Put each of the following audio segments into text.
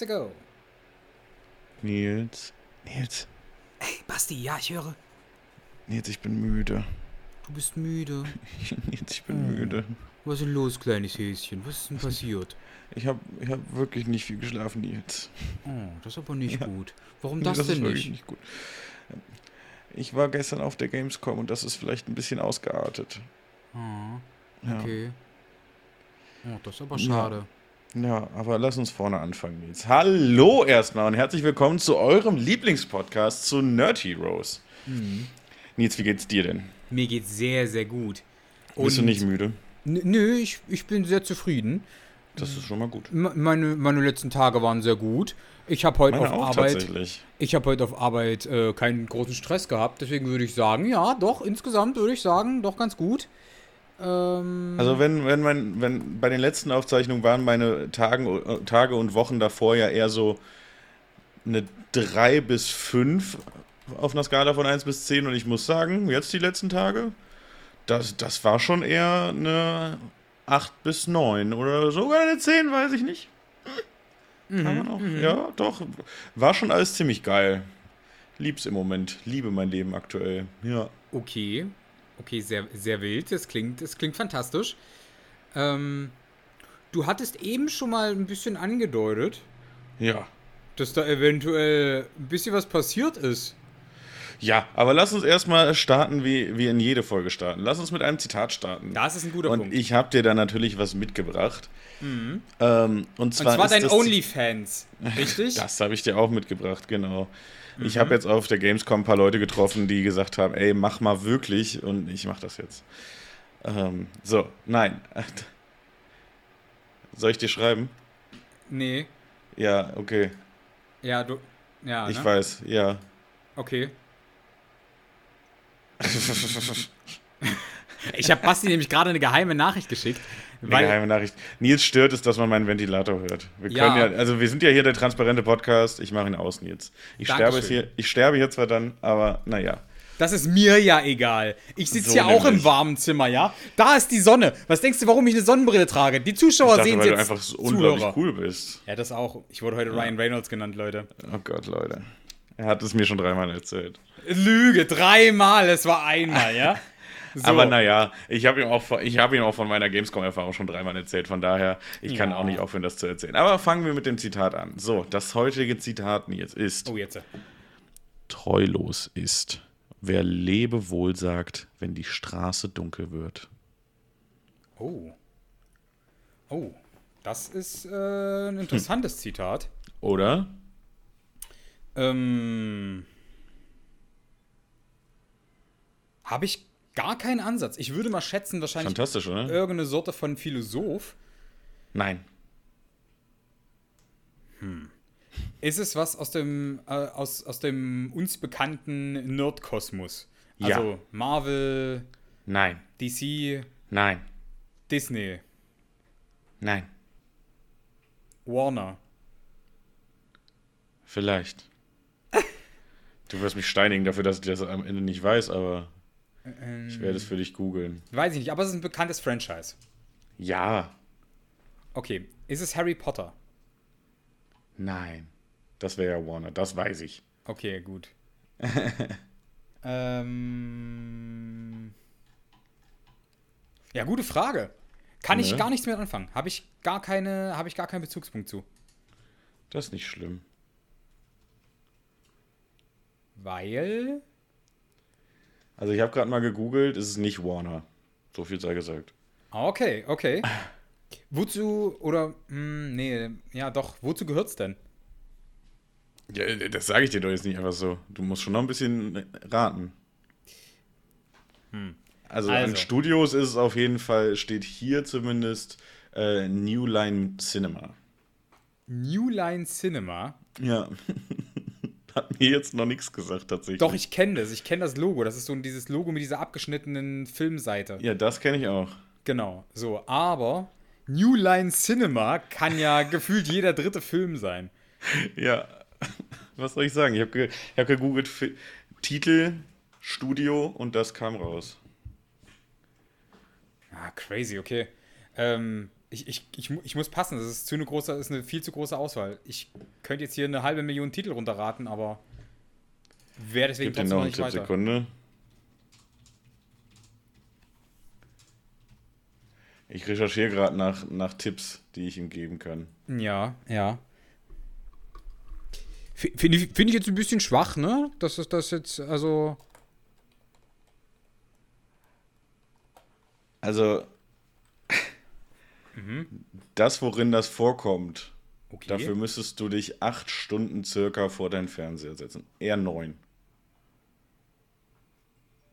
let's go. Nils. Nils. Hey, Basti, ja, ich höre. Nils, ich bin müde. Du bist müde. Nils, ich bin müde. Was ist denn los, kleines Häschen? Was ist denn passiert? Ich habe ich hab wirklich nicht viel geschlafen, Nils. Oh, das ist aber nicht Ja. gut. Warum Nee, das, ist denn wirklich nicht? gut. Ich war gestern auf der Gamescom und das ist vielleicht ein bisschen ausgeartet. Ah, Ja. okay. Oh, das ist aber Ja. schade. Ja, aber lass uns vorne anfangen, Nils. Hallo erstmal und herzlich willkommen zu eurem Lieblingspodcast zu Nerd Heroes. Mhm. Nils, wie geht's dir denn? Mir geht's sehr, sehr gut. Bist du Und- nicht müde? Nö, ich, ich bin sehr zufrieden. Das ist schon mal gut. Meine, meine letzten Tage waren sehr gut. Ich habe heute Meine auf Arbeit, ich habe heute auf Arbeit äh, keinen großen Stress gehabt. Deswegen würde ich sagen, ja, doch insgesamt würde ich sagen, doch ganz gut. Ähm, Also wenn, wenn mein, wenn bei den letzten Aufzeichnungen waren meine Tagen, Tage und Wochen davor ja eher so eine 3 bis 5 auf einer Skala von 1 bis 10 und ich muss sagen, jetzt die letzten Tage, das, das war schon eher eine 8 bis 9 oder sogar eine 10, weiß ich nicht. Kann man auch. Ja, doch. War schon alles ziemlich geil. Lieb's im Moment. Liebe mein Leben aktuell. Ja. okay, okay, sehr, sehr wild. Das klingt, das klingt fantastisch. Ähm, du hattest eben schon mal ein bisschen angedeutet, Ja. dass da eventuell ein bisschen was passiert ist. Ja, aber lass uns erstmal starten, wie wir in jede Folge starten. Lass uns mit einem Zitat starten. Das ist ein guter und Punkt. ich habe dir da natürlich was mitgebracht. Ähm, und Und zwar, zwar ist dein OnlyFans, richtig? Das habe ich dir auch mitgebracht, genau. Mhm. Ich habe jetzt auf der Gamescom ein paar Leute getroffen, die gesagt haben, ey, mach mal wirklich und ich mach das jetzt. Ähm, so, nein. Soll ich dir schreiben? Nee. Ja, okay. Ja, du. Ja, Ich ne? weiß, ja. Okay. Ich habe Basti nämlich gerade eine geheime Nachricht geschickt. Eine geheime Nachricht. Nils stört es, dass man meinen Ventilator hört. Wir Ja. können ja, also wir sind ja hier der transparente Podcast. Ich mache ihn aus, Nils. Ich sterbe, Dankeschön. es hier, ich sterbe hier zwar dann, aber naja. das ist mir ja egal. Ich sitze So ja auch im nämlich. warmen Zimmer, ja? Da ist die Sonne. Was denkst du, warum ich eine Sonnenbrille trage? Die Zuschauer dachte, sehen weil du jetzt. einfach so unglaublich Zuhörer. cool bist. Ja, das auch. Ich wurde heute Ryan Reynolds genannt, Leute. Oh Gott, Leute. Er hat es mir schon dreimal erzählt. Lüge, dreimal. Es war einmal, ja? So. Aber naja, ich habe ihm, auch ich hab ihm auch von meiner Gamescom-Erfahrung schon dreimal erzählt. Von daher, ich kann Ja. auch nicht aufhören, das zu erzählen. Aber fangen wir mit dem Zitat an. So, das heutige Zitat, Nils, ist: Oh, jetzt. Treulos ist, wer Lebewohl sagt, wenn die Straße dunkel wird. Oh. Oh. Das ist äh, ein interessantes Zitat. Oder? Ähm. Habe ich gar keinen Ansatz. Ich würde mal schätzen, wahrscheinlich Fantastisch, oder? irgendeine Sorte von Philosoph. Nein. Ist es was aus dem, äh, aus, aus dem uns bekannten Nerdkosmos? Ja. Also Marvel, Nein. DC, Nein. Disney, Nein. Warner. Vielleicht. Du wirst mich steinigen dafür, dass ich das am Ende nicht weiß, aber ich werde es für dich googeln. Weiß ich nicht, aber es ist ein bekanntes Franchise. Ja. Okay. Ist es Harry Potter? Nein. Das wäre ja Warner, das weiß ich. Okay, gut. ähm. Ja, gute Frage. Kann ich Ne? gar nichts mit anfangen. Habe ich gar keine, habe ich gar keinen Bezugspunkt zu. Das ist nicht schlimm. Weil. Also ich habe gerade mal gegoogelt, es ist nicht Warner. So viel sei gesagt. Ah, Okay, okay. Wozu, oder, hm, nee, ja doch, wozu gehört's denn? Ja, das sage ich dir doch jetzt nicht einfach so. Du musst schon noch ein bisschen raten. Also, an Also. Studios ist es auf jeden Fall, steht hier zumindest äh, New Line Cinema. New Line Cinema. Ja. Hat mir jetzt noch nichts gesagt, tatsächlich. Doch, ich kenne das, ich kenne das Logo. Das ist so dieses Logo mit dieser abgeschnittenen Filmseite. Ja, das kenne ich auch. Genau, so, aber New Line Cinema kann ja gefühlt jeder dritte Film sein. Ja. Was soll ich sagen? Ich habe ge hab gegoogelt Titel, Studio und das kam raus. Ah, crazy, okay. Ähm, Ich, ich, ich, ich muss passen, das ist, zu eine große, ist eine viel zu große Auswahl. Ich könnte jetzt hier eine halbe Million Titel runterraten, aber wäre deswegen Gib dir noch eine Tippsekunde. Ich recherchiere gerade nach, nach Tipps, die ich ihm geben kann. Ja, ja. Finde ich, find ich jetzt ein bisschen schwach, ne? Das ist das jetzt, also. Also, mhm. das, worin das vorkommt, okay. dafür müsstest du dich acht Stunden circa vor deinen Fernseher setzen. Eher neun.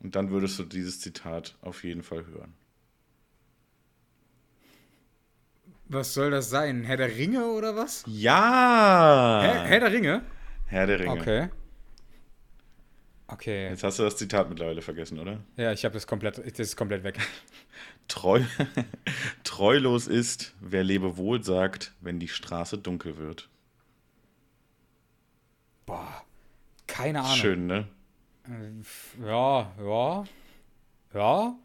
Und dann würdest du dieses Zitat auf jeden Fall hören. Was soll das sein? Herr der Ringe oder was? Ja! Herr, Herr der Ringe? Herr der Ringe. Okay. Okay. Jetzt hast du das Zitat mittlerweile vergessen, oder? Ja, ich habe das komplett, das ist komplett weg. Treu, treulos ist, wer Lebewohl sagt, wenn die Straße dunkel wird. Boah, keine Ahnung. Schön, ne? Äh, ja, ja, ja.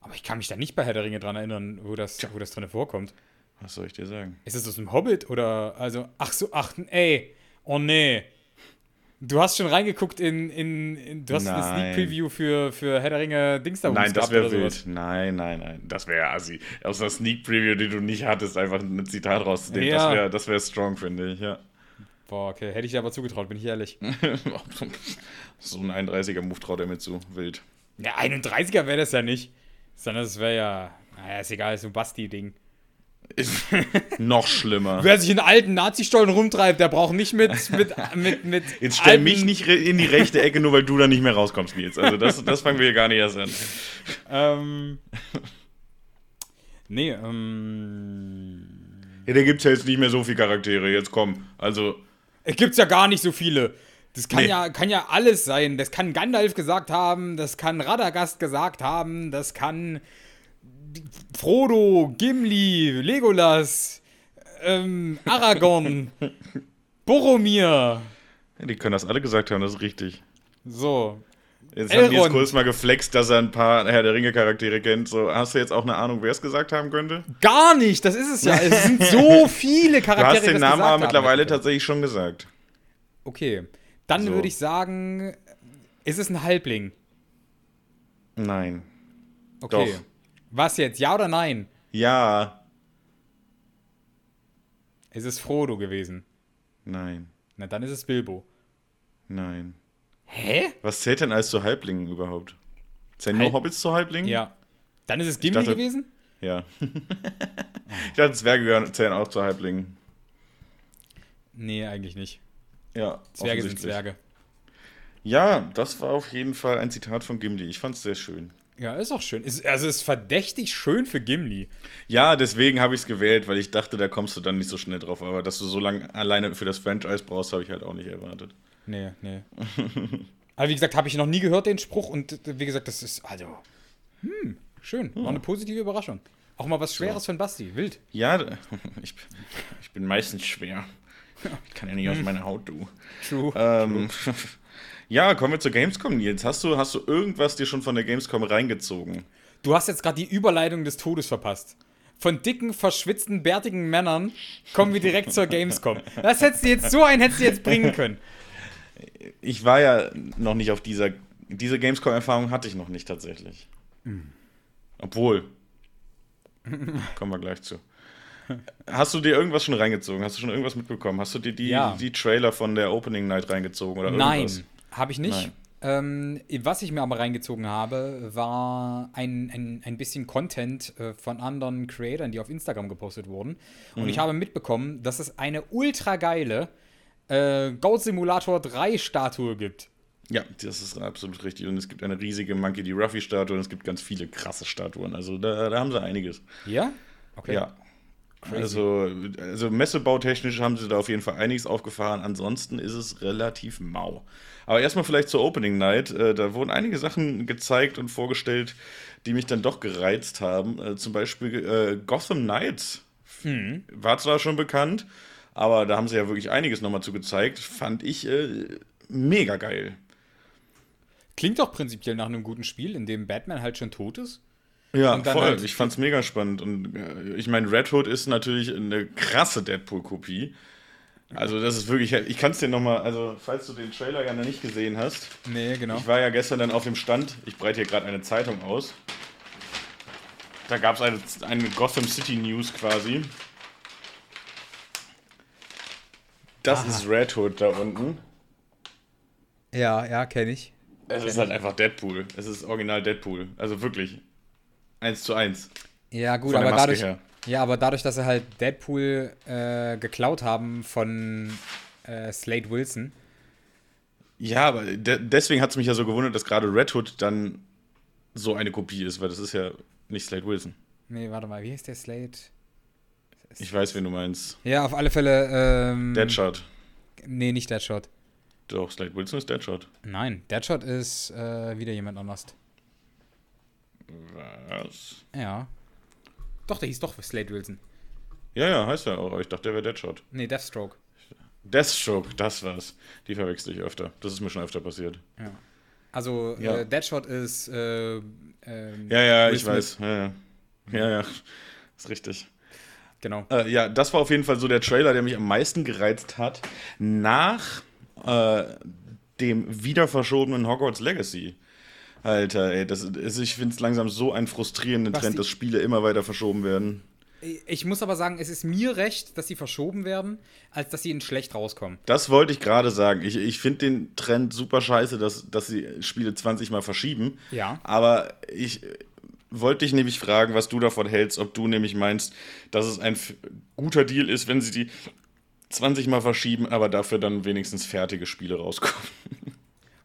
Aber ich kann mich da nicht bei Herr der Ringe dran erinnern, wo das, wo das drin vorkommt. Was soll ich dir sagen? Ist es aus dem Hobbit oder also ach so ach ey oh nee du hast schon reingeguckt in, in, in du hast nein. eine Sneak Preview für für Herr der Ringe Dings da Nein, das wäre wild. Nein, nein, nein, das wäre assi. Aus einer Sneak Preview, die du nicht hattest, einfach ein Zitat rauszunehmen, ja. das wäre das wäre strong, finde ich, ja. Boah, okay, hätte ich dir aber zugetraut, bin ich ehrlich. so ein 31er Move traut er mir zu, wild. Ja, 31er wäre das ja nicht, sondern das wäre ja, naja, ist egal, ist so ein Basti-Ding. Noch schlimmer. Wer sich in alten Nazi-Stollen rumtreibt, der braucht nicht mit. mit, mit, mit Jetzt stell mich nicht in die rechte Ecke, nur weil du da nicht mehr rauskommst, Nils. Also, das, das fangen wir hier gar nicht erst an. Ähm. Nee, ähm. Ja, da gibt's ja jetzt nicht mehr so viele Charaktere. Jetzt komm. Also. Es gibt's ja gar nicht so viele. Das kann, nee. ja, kann ja alles sein. Das kann Gandalf gesagt haben, das kann Radagast gesagt haben, das kann Frodo, Gimli, Legolas, ähm, Aragorn, Boromir. Die können das alle gesagt haben, das ist richtig. So. Jetzt Elrond. hat Nils kurz mal geflext, dass er ein paar Herr der Ringe-Charaktere kennt. So, hast du jetzt auch eine Ahnung, wer es gesagt haben könnte? Gar nicht, das ist es ja. es sind so viele Charaktere. Du hast den Namen aber mittlerweile haben. tatsächlich schon gesagt. Okay. Dann so. würde ich sagen, ist es ein Halbling? Nein. Okay. Doch. Was jetzt? Ja oder nein? Ja. Ist es Frodo gewesen? Nein. Na, dann ist es Bilbo. Nein. Hä? Was zählt denn als zu Halblingen überhaupt? Zählen Halb nur Hobbits zu Halblingen? Ja. Dann ist es Gimli dachte, gewesen? Ja. ich dachte, Zwerge zählen auch zu Halblingen. Nee, eigentlich nicht. Ja. Zwerge sind Zwerge. Ja, das war auf jeden Fall ein Zitat von Gimli. Ich fand es sehr schön. Ja, ist auch schön. Ist, also ist verdächtig schön für Gimli. Ja, deswegen habe ich es gewählt, weil ich dachte, da kommst du dann nicht so schnell drauf. Aber dass du so lange alleine für das Franchise brauchst, habe ich halt auch nicht erwartet. Nee, nee. Aber wie gesagt, habe ich noch nie gehört, den Spruch. Und wie gesagt, das ist, also, hm, schön. War eine positive Überraschung. Auch mal was Schweres so. von Basti. Wild. Ja, ich, ich bin meistens schwer. Ich kann ja nicht aus meiner Haut, du. True. Ähm, True. Ja, kommen wir zur Gamescom, Nils. Hast du, hast du irgendwas dir schon von der Gamescom reingezogen? Du hast jetzt gerade die Überleitung des Todes verpasst. Von dicken, verschwitzten, bärtigen Männern kommen wir direkt zur Gamescom. Das hättest du jetzt so einen hättest du jetzt bringen können. Ich war ja noch nicht auf dieser. Diese Gamescom-Erfahrung hatte ich noch nicht tatsächlich. Mhm. Obwohl. kommen wir gleich zu. Hast du dir irgendwas schon reingezogen? Hast du schon irgendwas mitbekommen? Hast du dir die, ja. die Trailer von der Opening Night reingezogen oder irgendwas? Nein. Habe ich nicht. Ähm, was ich mir aber reingezogen habe, war ein, ein, ein bisschen Content äh, von anderen Creatoren, die auf Instagram gepostet wurden. Und mhm. ich habe mitbekommen, dass es eine ultra geile äh, Goat Simulator 3 Statue gibt. Ja, das ist absolut richtig. Und es gibt eine riesige Monkey D. Ruffy Statue und es gibt ganz viele krasse Statuen. Also da, da haben sie einiges. Ja? Okay. Ja. Crazy. Also, also messebautechnisch haben sie da auf jeden Fall einiges aufgefahren. Ansonsten ist es relativ mau. Aber erstmal vielleicht zur Opening Night. Äh, da wurden einige Sachen gezeigt und vorgestellt, die mich dann doch gereizt haben. Äh, zum Beispiel äh, Gotham Knights. Hm. War zwar schon bekannt, aber da haben sie ja wirklich einiges nochmal zu gezeigt. Fand ich mega geil. Klingt doch prinzipiell nach einem guten Spiel, in dem Batman halt schon tot ist. Ja, voll. Halt ich fand's mega spannend. Und ich meine, Red Hood ist natürlich eine krasse Deadpool-Kopie. Also das ist wirklich, ich kann es dir nochmal, also falls du den Trailer ja noch nicht gesehen hast. Nee, genau. Ich war ja gestern dann auf dem Stand, ich breite hier gerade eine Zeitung aus. Da gab es eine, eine Gotham City News quasi. Das Aha. ist Red Hood da unten. Ja, ja, kenne ich. Es kenn ist halt einfach Deadpool. Es ist original Deadpool. Also wirklich. Eins zu eins. Ja, gut, aber dadurch, ja, aber dadurch, dass sie halt Deadpool äh, geklaut haben von äh, Slade Wilson. Ja, aber de deswegen hat es mich ja so gewundert, dass gerade Red Hood dann so eine Kopie ist, weil das ist ja nicht Slade Wilson. Nee, warte mal, wie heißt der Slade? Ich weiß, wen du meinst. Ja, auf alle Fälle. Ähm, Deadshot. Nee, nicht Deadshot. Doch, Slade Wilson ist Deadshot. Nein, Deadshot ist äh, wieder jemand anders. Was? Ja. Doch, der hieß doch Slade Wilson. Ja, ja, heißt er auch. Ich dachte, der wäre Deadshot. Nee, Deathstroke. Deathstroke, das war's. Die verwechsel ich öfter. Das ist mir schon öfter passiert. Ja. Also, ja. Äh, Deadshot ist. Äh, ähm, ja, ja, ich weiß. Ja, ja. Ja, ja. Ist richtig. Genau. Äh, ja, das war auf jeden Fall so der Trailer, der mich am meisten gereizt hat. Nach äh, dem wieder verschobenen Hogwarts Legacy. Alter, ey, das ist, ich finde es langsam so einen frustrierenden Was Trend, dass Spiele immer weiter verschoben werden. Ich muss aber sagen, es ist mir recht, dass sie verschoben werden, als dass sie in schlecht rauskommen. Das wollte ich gerade sagen. Ich, ich finde den Trend super scheiße, dass, dass sie Spiele 20 Mal verschieben. Ja. Aber ich wollte dich nämlich fragen, was du davon hältst, ob du nämlich meinst, dass es ein guter Deal ist, wenn sie die 20 Mal verschieben, aber dafür dann wenigstens fertige Spiele rauskommen.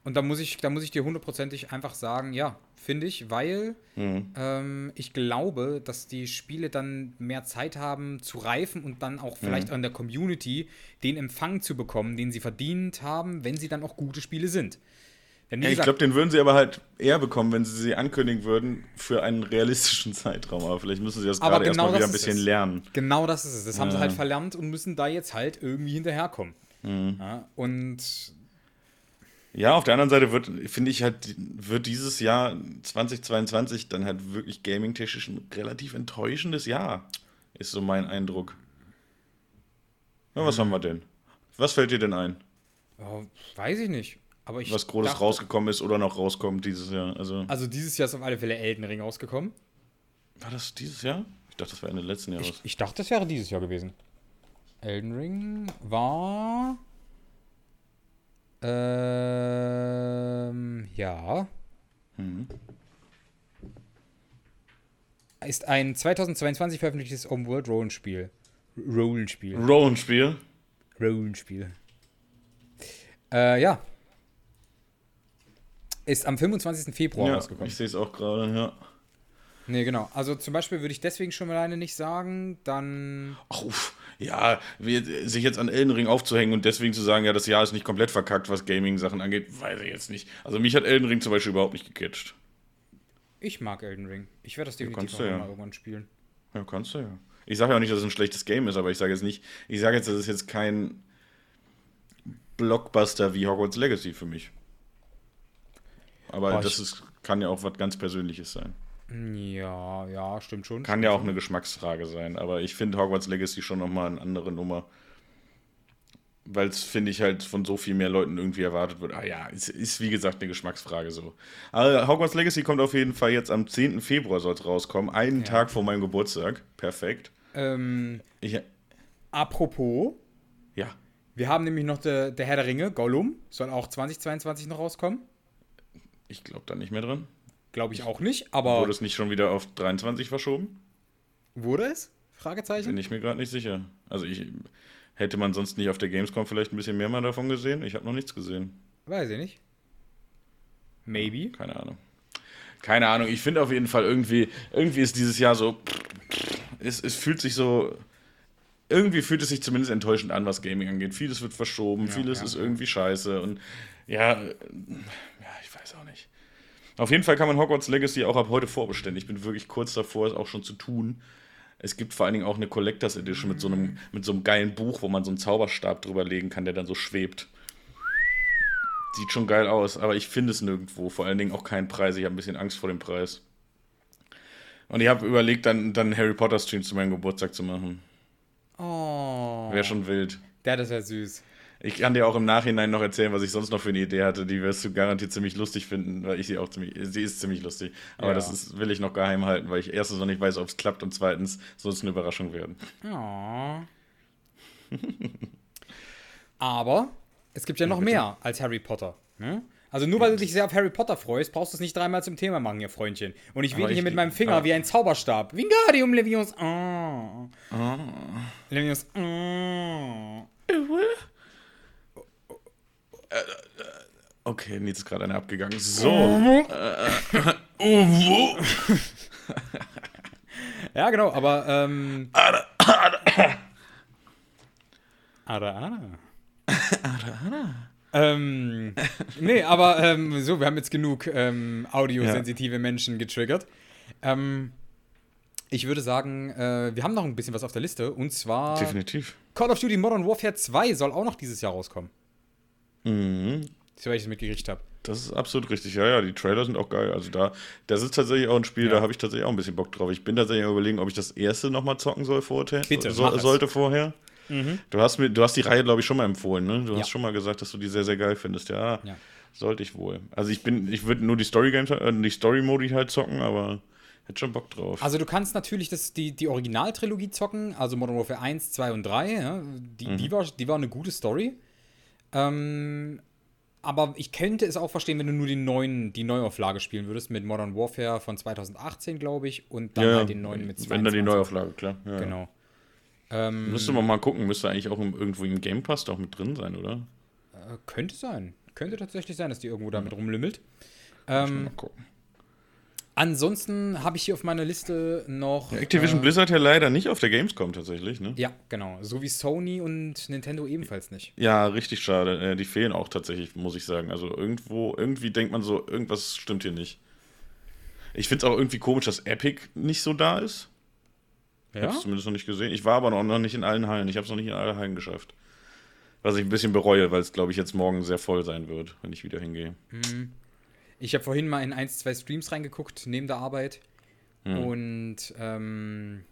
Und da muss ich, da muss ich dir hundertprozentig einfach sagen, ja, finde ich, weil mhm. ähm, ich glaube, dass die Spiele dann mehr Zeit haben zu reifen und dann auch vielleicht mhm. an der Community den Empfang zu bekommen, den sie verdient haben, wenn sie dann auch gute Spiele sind. Denn, ja, ich glaube, den würden sie aber halt eher bekommen, wenn sie sie ankündigen würden für einen realistischen Zeitraum. Aber vielleicht müssen sie das gerade genau erstmal wieder ein bisschen es. lernen. Genau das ist es. Das ja. haben sie halt verlernt und müssen da jetzt halt irgendwie hinterherkommen. Mhm. Ja, und ja, auf der anderen Seite wird, finde ich halt, wird dieses Jahr 2022 dann halt wirklich gaming-technisch ein relativ enttäuschendes Jahr. Ist so mein Eindruck. Na, was mhm. haben wir denn? Was fällt dir denn ein? Oh, weiß ich nicht. Aber ich was Großes dachte, rausgekommen ist oder noch rauskommt dieses Jahr. Also, also dieses Jahr ist auf alle Fälle Elden Ring rausgekommen. War das dieses Jahr? Ich dachte, das wäre Ende letzten Jahres. Ich, ich dachte, das wäre dieses Jahr gewesen. Elden Ring war ähm, ja. Mhm. Ist ein 2022 veröffentlichtes Open-World-Rollenspiel. Rollenspiel. Rollenspiel? Rollenspiel. Äh, ja. Ist am 25. Februar ja, rausgekommen. Ich sehe es auch gerade, ja. Nee, genau. Also zum Beispiel würde ich deswegen schon alleine nicht sagen, dann. Ach, Ja, sich jetzt an Elden Ring aufzuhängen und deswegen zu sagen, ja, das Jahr ist nicht komplett verkackt, was Gaming-Sachen angeht, weiß ich jetzt nicht. Also mich hat Elden Ring zum Beispiel überhaupt nicht gecatcht. Ich mag Elden Ring. Ich werde das definitiv ja, auch ja. mal irgendwann spielen. Ja, kannst du ja. Ich sage ja auch nicht, dass es ein schlechtes Game ist, aber ich sage jetzt nicht, ich sage jetzt, das ist jetzt kein Blockbuster wie Hogwarts Legacy für mich. Aber Boah, das ist, kann ja auch was ganz Persönliches sein. Ja, ja, stimmt schon. Kann stimmt ja auch schon. eine Geschmacksfrage sein, aber ich finde Hogwarts Legacy schon nochmal eine andere Nummer. Weil es, finde ich, halt von so viel mehr Leuten irgendwie erwartet wird. Ah ja, es ist wie gesagt eine Geschmacksfrage so. Aber Hogwarts Legacy kommt auf jeden Fall jetzt am 10. Februar soll es rauskommen. Einen ja. Tag vor meinem Geburtstag. Perfekt. Ähm, ich, apropos. Ja. Wir haben nämlich noch der, der Herr der Ringe, Gollum. Soll auch 2022 noch rauskommen. Ich glaube da nicht mehr dran. Glaube ich auch nicht, aber. Wurde es nicht schon wieder auf 23 verschoben? Wurde es? Fragezeichen? Bin ich mir gerade nicht sicher. Also ich hätte man sonst nicht auf der Gamescom vielleicht ein bisschen mehr mal davon gesehen. Ich habe noch nichts gesehen. Weiß ich nicht. Maybe. Keine Ahnung. Keine Ahnung. Ich finde auf jeden Fall irgendwie, irgendwie ist dieses Jahr so. Es, es fühlt sich so. Irgendwie fühlt es sich zumindest enttäuschend an, was Gaming angeht. Vieles wird verschoben, ja, vieles ja, ist irgendwie scheiße und ja, ja, ich weiß auch nicht. Auf jeden Fall kann man Hogwarts Legacy auch ab heute vorbestellen. Ich bin wirklich kurz davor, es auch schon zu tun. Es gibt vor allen Dingen auch eine Collectors Edition mit so einem, mit so einem geilen Buch, wo man so einen Zauberstab drüber legen kann, der dann so schwebt. Sieht schon geil aus, aber ich finde es nirgendwo. Vor allen Dingen auch keinen Preis. Ich habe ein bisschen Angst vor dem Preis. Und ich habe überlegt, dann, dann Harry Potter Stream zu meinem Geburtstag zu machen. Oh. Wäre schon wild. Ja, das wäre süß. Ich kann dir auch im Nachhinein noch erzählen, was ich sonst noch für eine Idee hatte. Die wirst du garantiert ziemlich lustig finden, weil ich sie auch ziemlich. Sie ist ziemlich lustig. Aber Ja. das ist, will ich noch geheim halten, weil ich erstens noch nicht weiß, ob es klappt und zweitens soll es eine Überraschung werden. Oh. Aber es gibt ja noch bitte. mehr als Harry Potter. Ne? Also nur weil du dich sehr auf Harry Potter freust, brauchst du es nicht dreimal zum Thema machen, ihr Freundchen. Und ich wähle hier mit meinem Finger aber- wie ein Zauberstab. Wingardium Leviosa. Oh. Ah. Leviosa. Oh. Okay, Nils ist gerade eine abgegangen. So. Äh, Uwu. Ja, genau, aber ähm. Ada, Ada. Ada, Ada. Ähm, nee, aber ähm, so, wir haben jetzt genug ähm, audiosensitive Menschen getriggert. Ähm, ich würde sagen, äh, wir haben noch ein bisschen was auf der Liste und zwar Definitiv. Call of Duty Modern Warfare 2 soll auch noch dieses Jahr rauskommen, Mhm. soweit ich es mitgekriegt habe. Das ist absolut richtig. Ja, ja, die Trailer sind auch geil. Also da, das ist tatsächlich auch ein Spiel, Ja. da habe ich tatsächlich auch ein bisschen Bock drauf. Ich bin tatsächlich überlegen, ob ich das erste nochmal zocken soll vorher. Bitte, so, sollte vorher. Du hast mir, du hast die Reihe, glaube ich, schon mal empfohlen, ne? Du Ja. hast schon mal gesagt, dass du die sehr, sehr geil findest. Ja, Ja. sollte ich wohl. Also ich bin, ich würde nur die Story Games, äh, die Story Modi halt zocken, aber hätte schon Bock drauf. Also du kannst natürlich das, die, die Originaltrilogie zocken, also Modern Warfare 1, 2 und 3. Ja, die, Mhm. die, war, die war eine gute Story. Ähm, aber ich könnte es auch verstehen, wenn du nur die neuen, die Neuauflage spielen würdest, mit Modern Warfare von 2018, glaube ich, und dann ja, halt den neuen mit wenn dann die 22. Neuauflage, klar. Ja. Genau. Ähm, Müsste man mal gucken, müsste eigentlich auch im, irgendwo im Game Pass auch mit drin sein, oder? äh, könnte sein. Könnte tatsächlich sein, dass die irgendwo damit rumlümmelt. Mal Ähm, gucken. Ansonsten habe ich hier auf meiner Liste noch. Activision äh, Blizzard ja leider nicht auf der Gamescom tatsächlich, ne? Ja, genau. So wie Sony und Nintendo ebenfalls nicht. Ja, richtig schade. Äh, Die fehlen auch tatsächlich, muss ich sagen. Also irgendwo, irgendwie denkt man so, irgendwas stimmt hier nicht. Ich finde es auch irgendwie komisch, dass Epic nicht so da ist. Ich Ja? habe es zumindest noch nicht gesehen. Ich war aber noch nicht in allen Hallen. Ich habe es noch nicht in alle Hallen geschafft. Was ich ein bisschen bereue, weil es, glaube ich, jetzt morgen sehr voll sein wird, wenn ich wieder hingehe. Ich habe vorhin mal in ein, zwei Streams reingeguckt, neben der Arbeit. Hm. Und ähm,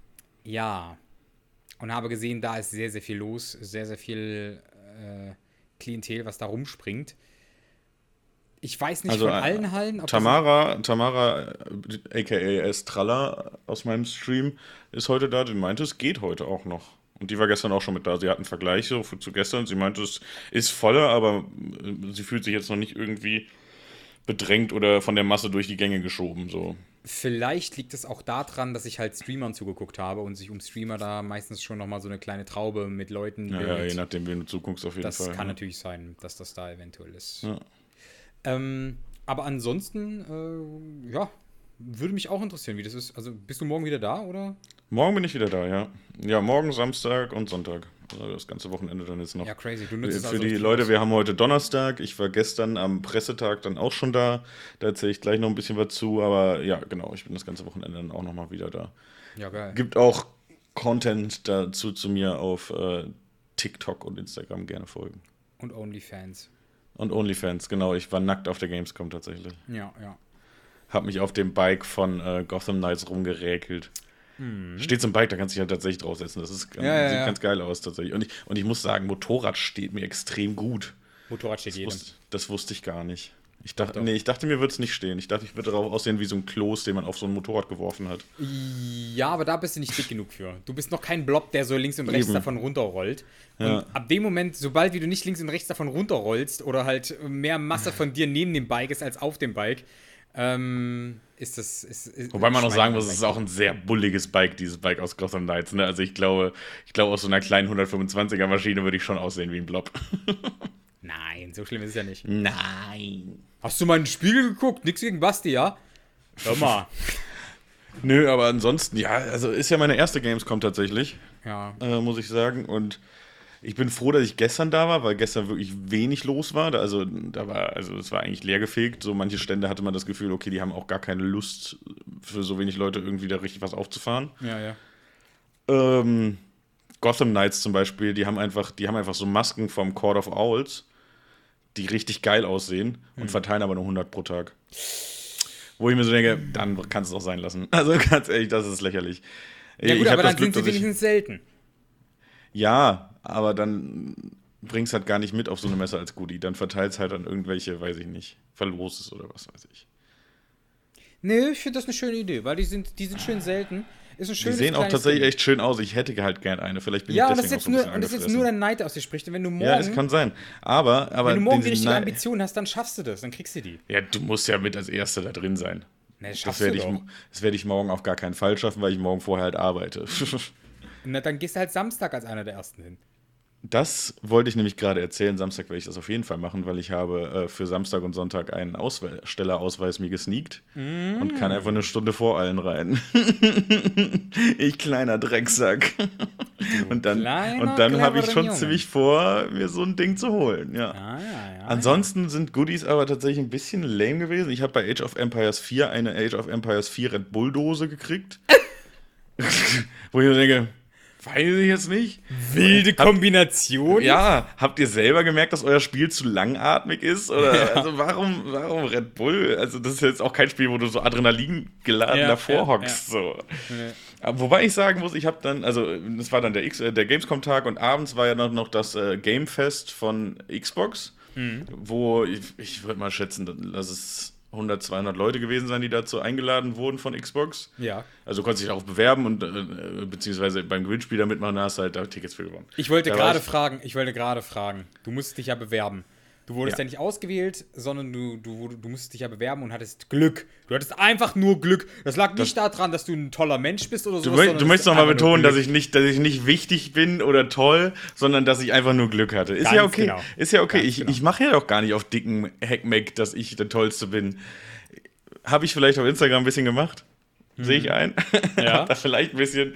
ja. Und habe gesehen, da ist sehr, sehr viel los. Sehr, sehr viel äh, Klientel, was da rumspringt. Ich weiß nicht Also, von äh, allen Hallen. ob das- Tamara, Tamara, äh, aka Estrella aus meinem Stream, ist heute da. Die meinte, es geht heute auch noch. Und die war gestern auch schon mit da. Sie hat einen Vergleich so für, zu gestern. Sie meinte, es ist voller, aber äh, sie fühlt sich jetzt noch nicht irgendwie bedrängt oder von der Masse durch die Gänge geschoben. So. Vielleicht liegt es auch daran, dass ich halt Streamern zugeguckt habe und sich um Streamer da meistens schon nochmal so eine kleine Traube mit Leuten Ja, ja, je nachdem, wen du zuguckst, auf jeden Das Fall. kann ja. natürlich sein, dass das da eventuell ist. Ja. Ähm, aber ansonsten, äh, ja, würde mich auch interessieren, wie das ist. Also bist du morgen wieder da, oder? Morgen bin ich wieder da, ja. Ja, morgen, Samstag und Sonntag. Das ganze Wochenende dann jetzt noch. Ja, crazy. Du nutzt es Für also die Leute, wir haben heute Donnerstag. Ich war gestern am Pressetag dann auch schon da. Da erzähle ich gleich noch ein bisschen was zu. Aber ja, genau, ich bin das ganze Wochenende dann auch nochmal wieder da. Ja, geil. Gibt auch Content dazu zu mir auf äh, TikTok und Instagram gerne folgen. Und OnlyFans. Und OnlyFans, genau. Ich war nackt auf der Gamescom tatsächlich. Ja, ja. Hab mich auf dem Bike von äh, Gotham Knights rumgeräkelt. Steht zum Bike, da kannst du dich halt tatsächlich draufsetzen. Das ist, Mhm. Ja, ja, sieht ja. ganz geil aus tatsächlich. Und ich, und ich muss sagen, Motorrad steht mir extrem gut. Motorrad steht Das jedem. wusste, das wusste ich gar nicht. Ich dachte, doch. nee, ich dachte mir würde es nicht stehen. Ich dachte, ich würde darauf aussehen wie so ein Kloß, den man auf so ein Motorrad geworfen hat. Ja, aber da bist du nicht dick genug für. Du bist noch kein Blob, der so links und rechts Eben. davon runterrollt. Und Ja. ab dem Moment, sobald wie du nicht links und rechts davon runterrollst oder halt mehr Masse von dir neben dem Bike ist als auf dem Bike, ähm, ist das. Ist, ist, Wobei man auch sagen muss, es ist auch ein sehr bulliges Bike, dieses Bike aus Gotham Knights. Ne? Also ich glaube, ich glaube, aus so einer kleinen 125er Maschine würde ich schon aussehen wie ein Blob. Nein, so schlimm ist es ja nicht. Nein. Hast du mal in den Spiegel geguckt? Nix gegen Basti, ja? Hör mal. Nö, aber ansonsten, ja, also ist ja meine erste Gamescom tatsächlich, ja. äh, muss ich sagen. Und ich bin froh, dass ich gestern da war, weil gestern wirklich wenig los war. Also, da war, also es war eigentlich leergefegt. So manche Stände hatte man das Gefühl, okay, die haben auch gar keine Lust, für so wenig Leute irgendwie da richtig was aufzufahren. Ja, ja. Ähm, Gotham Knights zum Beispiel, die haben einfach, die haben einfach so Masken vom Court of Owls, die richtig geil aussehen und verteilen aber nur 100 pro Tag. Wo ich mir so denke, dann kannst du es auch sein lassen. Also ganz ehrlich, das ist lächerlich. Ja gut, aber dann Glück, sind sie wenigstens selten. Ja, aber dann bringst halt gar nicht mit auf so eine Messe als Goodie. Dann verteilst halt an irgendwelche, weiß ich nicht, Verloses oder was weiß ich. Nee, ich finde das eine schöne Idee, weil die sind, die sind schön selten. Ist ein Die schönes sehen auch tatsächlich Ding. echt schön aus. Ich hätte halt gern eine. Vielleicht bin Ja, ich deswegen auch so nur, ein und das ist jetzt nur dein Neid aus dir spricht. Und wenn du morgen, Ja, das kann sein. Aber, aber wenn du morgen die richtige Neid- Ambition hast, dann schaffst du das, dann kriegst du die. Ja, du musst ja mit als Erster da drin sein. Nee, das Das schaffst werde du ich, das werde ich morgen auf gar keinen Fall schaffen, weil ich morgen vorher halt arbeite. Na, dann gehst du halt Samstag als einer der Ersten hin. Das wollte ich nämlich gerade erzählen. Samstag werde ich das auf jeden Fall machen, weil ich habe äh, für Samstag und Sonntag einen Ausstellerausweis mir gesneakt und kann einfach eine Stunde vor allen rein. ich kleiner Drecksack. und dann, kleiner, und dann habe ich schon Junge. ziemlich vor, mir so ein Ding zu holen. Ja. Ah, ja, ja. Ansonsten sind Goodies aber tatsächlich ein bisschen lame gewesen. Ich habe bei Age of Empires 4 eine Age of Empires 4 Red Bull Dose gekriegt. Wo ich mir denke, weiß ich jetzt nicht. Wilde Kombination. Ja, habt ihr selber gemerkt, dass euer Spiel zu langatmig ist? Oder also warum, warum Red Bull? Also, das ist jetzt auch kein Spiel, wo du so Adrenalin geladen Ja, davor ja, hockst. So. Wobei ich sagen muss, ich habe dann, also das war dann der, X, äh, der Gamescom-Tag und abends war ja noch, noch das äh, Gamefest von Xbox, Mhm. wo ich, ich würde mal schätzen, lass es 100, 200 Leute gewesen sein, die dazu eingeladen wurden von Xbox. Ja. Also du konntest dich auch bewerben und äh, beziehungsweise beim Gewinnspiel da mitmachen, da hast du halt da Tickets für gewonnen. Ich wollte gerade fragen, ich wollte gerade fragen. Du musstest dich ja bewerben. Du wurdest ja, Ja. nicht ausgewählt, sondern du, du, du musstest dich ja bewerben und hattest Glück. Du hattest einfach nur Glück. Das lag nicht daran, dass du ein toller Mensch bist oder so. Du, möcht, du möchtest nochmal betonen, dass ich, nicht, dass ich nicht wichtig bin oder toll, sondern dass ich einfach nur Glück hatte. Ist Ganz ja okay. genau. Ist ja okay. Ganz Ich, genau. ich mache ja doch gar nicht auf dicken Hackmack, dass ich der Tollste bin. Habe ich vielleicht auf Instagram ein bisschen gemacht? Sehe ich ein? Mhm. Ja. Hab da vielleicht ein bisschen,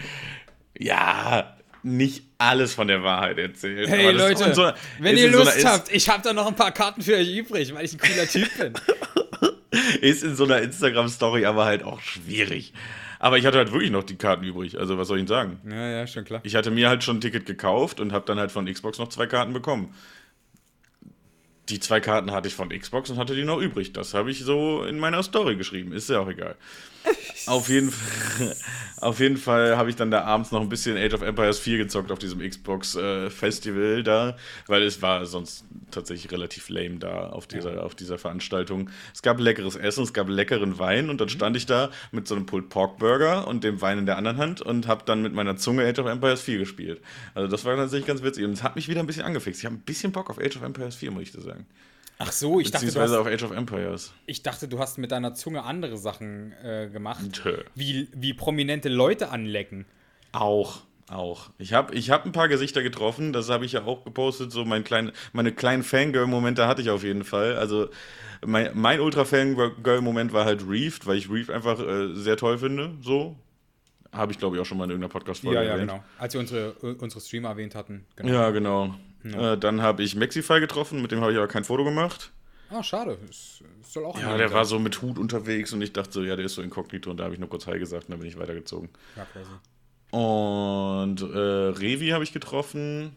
ja, nicht alles von der Wahrheit erzählt. Hey Leute, so wenn ihr so Lust ist- habt, ich habe da noch ein paar Karten für euch übrig, weil ich ein cooler Typ bin. Ist in so einer Instagram-Story aber halt auch schwierig. Aber ich hatte halt wirklich noch die Karten übrig. Also, was soll ich Ihnen sagen? ja, ja, schon klar. Ich hatte mir halt schon ein Ticket gekauft und habe dann halt von Xbox noch zwei Karten bekommen. Die zwei Karten hatte ich von Xbox und hatte die noch übrig. Das habe ich so in meiner Story geschrieben. Ist ja auch egal. Auf jeden Fall, auf jeden Fall habe ich dann da abends noch ein bisschen Age of Empires 4 gezockt auf diesem Xbox äh, Festival da, weil es war sonst tatsächlich relativ lame da auf dieser, auf dieser Veranstaltung. Es gab leckeres Essen, es gab leckeren Wein und dann stand ich da mit so einem Pulled Pork Burger und dem Wein in der anderen Hand und habe dann mit meiner Zunge Age of Empires 4 gespielt. Also das war tatsächlich ganz witzig und es hat mich wieder ein bisschen angefixt. Ich habe ein bisschen Bock auf Age of Empires 4, muss ich dir sagen. Ach so, ich dachte, du Beziehungsweise hast, auf Age of Empires. ich dachte, du hast mit deiner Zunge andere Sachen äh, gemacht. Tö. Wie, wie prominente Leute anlecken. Auch, auch. Ich habe ich hab ein paar Gesichter getroffen, das habe ich ja auch gepostet, so mein klein, meine kleinen Fangirl-Momente hatte ich auf jeden Fall. Also mein, mein Ultra-Fangirl-Moment war halt Reefed, weil ich Reefed einfach äh, sehr toll finde, so. Habe ich, glaube ich, auch schon mal in irgendeiner Podcast-Folge Ja, ja, erwähnt. genau. Als wir unsere, unsere Streamer erwähnt hatten. Genau. Ja, genau. Äh, dann habe ich Maxify getroffen, mit dem habe ich aber kein Foto gemacht. Ah, schade. Es, soll auch Ja, der war so mit Hut unterwegs und ich dachte so, ja, der ist so inkognito und da habe ich nur kurz Hi gesagt und dann bin ich weitergezogen. Ja, crazy. Und äh, Revi habe ich getroffen.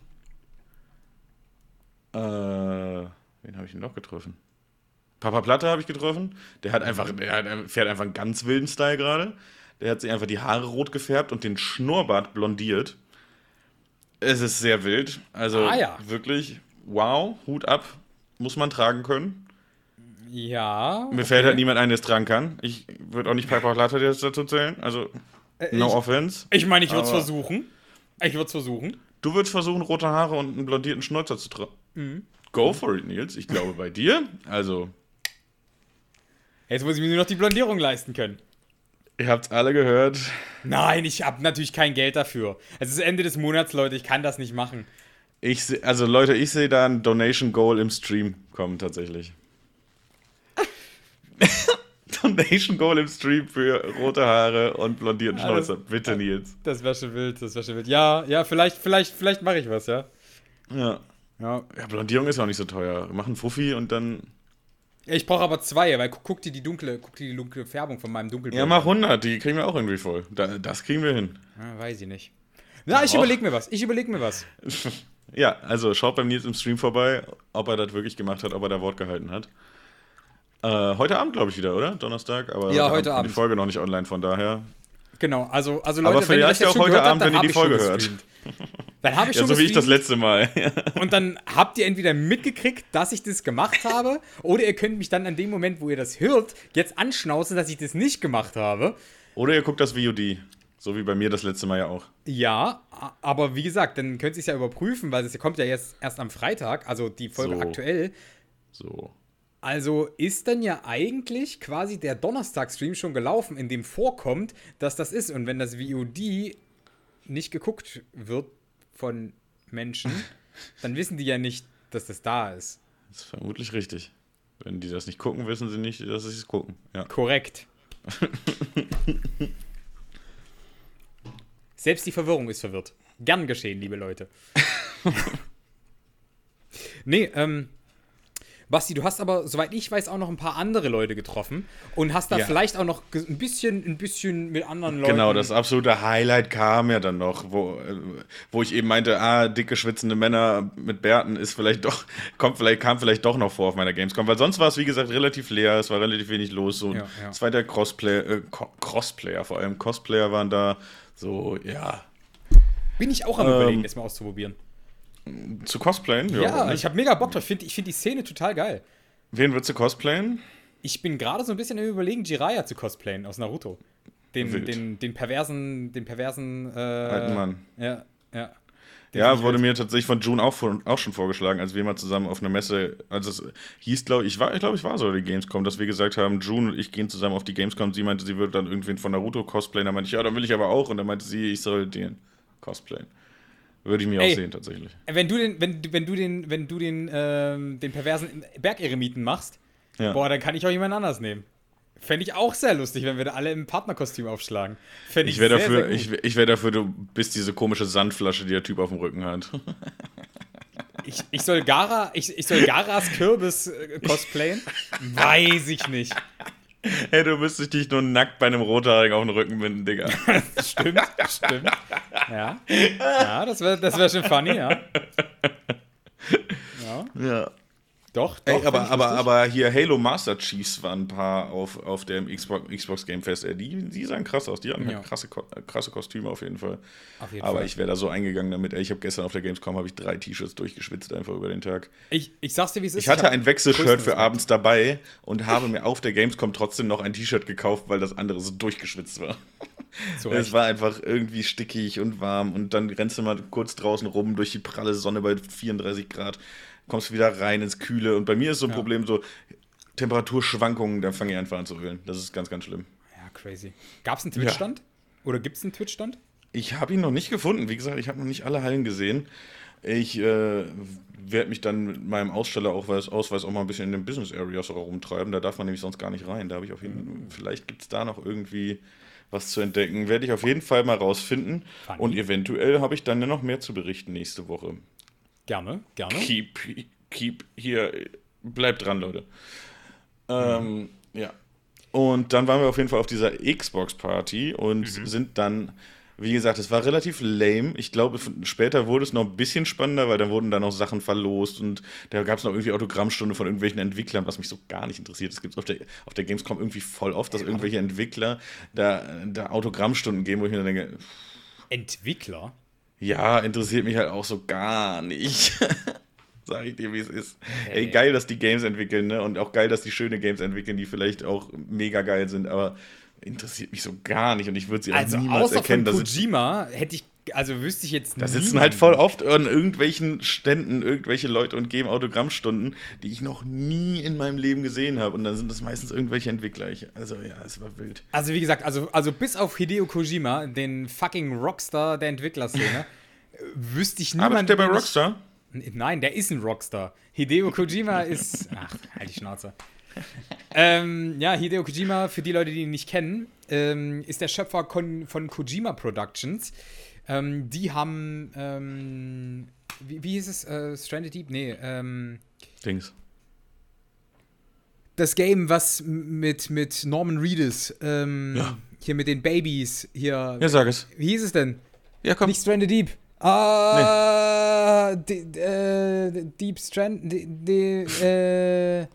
Äh, wen habe ich denn noch getroffen? Papa Platte habe ich getroffen. Der hat einfach, der hat, er fährt einfach einen ganz wilden Style gerade. Der hat sich einfach die Haare rot gefärbt und den Schnurrbart blondiert. Es ist sehr wild. Also Ah, ja. wirklich, wow, Hut ab. Muss man tragen können. Ja. Mir fällt halt niemand ein, der es tragen kann. Ich würde auch nicht Papa Platte jetzt dazu zählen. Also, no ich- offense. Ich meine, ich würde es versuchen. Ich würde es versuchen. Du würdest versuchen, rote Haare und einen blondierten Schnäuzer zu tragen. Mhm. Go for it, Nils. Ich glaube bei dir. Also, Jetzt muss ich mir nur noch die Blondierung leisten können. Ihr habt's alle gehört. Nein, ich habe natürlich kein Geld dafür. Es ist Ende des Monats, Leute. Ich kann das nicht machen. Ich seh, also Leute, ich sehe da ein Donation Goal im Stream kommen tatsächlich. Donation Goal im Stream für rote Haare und blondierten Schnäuzer. Bitte, Nils. Das wäre schon wild. Das wäre schon wild. Ja, ja, vielleicht, vielleicht, vielleicht mache ich was, ja. Ja. Ja. ja, Blondierung ist ja auch nicht so teuer. Wir machen Fuffi und dann. Ich brauche aber zwei, weil guck, dir die dunkle, guck dir die dunkle Färbung von meinem dunkelblau. Ja, mach 100, die kriegen wir auch irgendwie voll. Da, das kriegen wir hin. Ah, weiß ich nicht. Na, ich Doch. überleg mir was. Ich überleg mir was. Ja, also schaut beim Nils im Stream vorbei, ob er das wirklich gemacht hat, ob er da Wort gehalten hat. Äh, heute Abend, glaube ich, wieder, oder? Donnerstag. Aber Ja, heute Abend. Die Folge noch nicht online, von daher. Genau, also, also Aber Leute, wenn ihr vielleicht auch schon heute habt, Abend, dann wenn ihr hab die Folge hört. Dann habe ich Ja, schon so wie ich das letzte Mal. und dann habt ihr entweder mitgekriegt, dass ich das gemacht habe, oder ihr könnt mich dann an dem Moment, wo ihr das hört, jetzt anschnauzen, dass ich das nicht gemacht habe. Oder ihr guckt das VOD. So wie bei mir das letzte Mal ja auch. Ja, aber wie gesagt, dann könnt ihr es ja überprüfen, weil es kommt ja jetzt erst am Freitag, also die Folge So. aktuell. So. Also ist dann ja eigentlich quasi der Donnerstag-Stream schon gelaufen, in dem vorkommt, dass das ist. Und wenn das VOD nicht geguckt wird von Menschen, dann wissen die ja nicht, dass das da ist. Das ist vermutlich richtig. Wenn die das nicht gucken, wissen sie nicht, dass sie es gucken. Ja. Korrekt. Selbst die Verwirrung ist verwirrt. Gern geschehen, liebe Leute. nee, ähm. Basti, du hast aber, soweit ich weiß, auch noch ein paar andere Leute getroffen und hast da Ja. vielleicht auch noch ein bisschen, ein bisschen mit anderen Leuten. Genau, das absolute Highlight kam ja dann noch, wo, äh, wo ich eben meinte, ah, dicke schwitzende Männer mit Bärten ist vielleicht doch, kommt vielleicht, kam vielleicht doch noch vor auf meiner Gamescom, weil sonst war es, wie gesagt, relativ leer, es war relativ wenig los. So, Ja, ja. Es war der Crossplay, äh, Crossplayer, vor allem Cosplayer waren da, so, ja. Bin ich auch am Ähm, überlegen, das mal auszuprobieren. Zu cosplayen? Ja, nicht? ich habe mega Bock drauf. Ich finde ich find die Szene total geil. Wen würdest du cosplayen? Ich bin gerade so ein bisschen am überlegen, Jiraiya zu cosplayen aus Naruto. Den, den, den perversen, den perversen äh, Alten Mann. Ja, ja. Den Ja, wurde mir tatsächlich von June auch, von, auch schon vorgeschlagen, als wir mal zusammen auf einer Messe, also es hieß, glaube ich, war, ich glaube, ich war so die Gamescom, dass wir gesagt haben, June und ich gehen zusammen auf die Gamescom. Sie meinte, sie würde dann irgendwen von Naruto cosplayen. Da meinte ich, ja, dann will ich aber auch. Und dann meinte sie, ich soll den cosplayen. Würde ich mir Ey. auch sehen, tatsächlich. Wenn du den, wenn, wenn du den, wenn du den, ähm, den perversen Bergeremiten machst, Ja. boah, dann kann ich auch jemand anders nehmen. Fände ich auch sehr lustig, wenn wir da alle im Partnerkostüm aufschlagen. Fände ich wäre dafür, sehr ich, ich wär dafür, du bist diese komische Sandflasche, die der Typ auf dem Rücken hat. Ich, ich soll Gara, ich, ich soll Garas Kürbis äh, cosplayen? Weiß ich nicht. Hey, du müsstest dich nur nackt bei einem Rothaarigen auf den Rücken binden, Digga. Stimmt, stimmt. Ja, ja das wäre das wär schon funny, ja. Ja, Ja. Doch, doch. Ey, aber, ich aber, aber hier Halo Master Chiefs waren ein paar auf, auf dem Xbox, Xbox Game Fest. Ey, die, die sahen krass aus. Die hatten Ja. krasse, äh, krasse Kostüme auf jeden Fall. Auf jeden aber Fall. ich wäre da so eingegangen damit. Ey, ich habe gestern auf der Gamescom habe ich drei T-Shirts durchgeschwitzt einfach über den Tag. Ich, ich sag's dir, wie es ist. Ich hatte hab ein Wechselshirt für abends dabei und habe mir auf der Gamescom trotzdem noch ein T-Shirt gekauft, weil das andere so durchgeschwitzt war. Zu Es war einfach irgendwie stickig und warm und dann rennst du mal kurz draußen rum durch die pralle Sonne bei 34 Grad, kommst wieder rein ins Kühle und bei mir ist so ein Ja. Problem so Temperaturschwankungen, da fange ich einfach an zu heulen. Das ist ganz, ganz schlimm. Ja, crazy. Gab's einen Twitch-Stand? Oder gibt's einen Twitch-Stand? Ich habe ihn noch nicht gefunden. Wie gesagt, ich habe noch nicht alle Hallen gesehen. Ich äh, werde mich dann mit meinem Aussteller auch Ausweis, auch mal ein bisschen in den Business Areas rumtreiben. Da darf man nämlich sonst gar nicht rein. Da habe ich auf jeden vielleicht gibt es da noch irgendwie was zu entdecken. Werde ich auf jeden Fall mal rausfinden. Funny. Und eventuell habe ich dann ja noch mehr zu berichten nächste Woche. Gerne, gerne. Keep, keep hier, bleibt dran, Leute. Ähm, ja. Und dann waren wir auf jeden Fall auf dieser Xbox-Party und sind dann, wie gesagt, es war relativ lame. Ich glaube, später wurde es noch ein bisschen spannender, weil dann wurden da noch Sachen verlost und da gab es noch irgendwie Autogrammstunde von irgendwelchen Entwicklern, was mich so gar nicht interessiert. Das gibt es auf der, auf der Gamescom irgendwie voll oft, dass irgendwelche Entwickler da, da Autogrammstunden geben, wo ich mir dann denke, Entwickler? Ja, interessiert mich halt auch so gar nicht. Sag ich dir, wie es ist. Ey, Hey. geil, dass die Games entwickeln, ne? Und auch geil, dass die schöne Games entwickeln, die vielleicht auch mega geil sind, aber interessiert mich so gar nicht und ich würde sie auch Also niemals außer erkennen. von Kojima hätte ich, also wüsste ich jetzt da sitzen niemanden. halt voll oft an irgendwelchen Ständen irgendwelche Leute und geben Autogrammstunden, die ich noch nie in meinem Leben gesehen habe. Und dann sind das meistens irgendwelche Entwickler. Ich, also ja, es war wild. Also wie gesagt, also, also bis auf Hideo Kojima, den fucking Rockstar der Entwicklerszene, wüsste ich niemanden. Arbeitet der bei ich- Rockstar? Nein, der ist ein Rockstar. Hideo Kojima ist. Ach, halt die Schnauze. ähm, ja, Hideo Kojima, für die Leute, die ihn nicht kennen, ähm, ist der Schöpfer von Kojima Productions. Ähm, die haben. Ähm, wie, wie hieß es? Äh, Stranded Deep? Nee, ähm, Dings. das Game, was mit, mit Norman Reedus, ähm, Ja. hier mit den Babys, hier. Ja, sag es. Wie hieß es denn? Ja, komm. Nicht Stranded Deep. Ah, die- äh, Deep Strand, die, die, äh,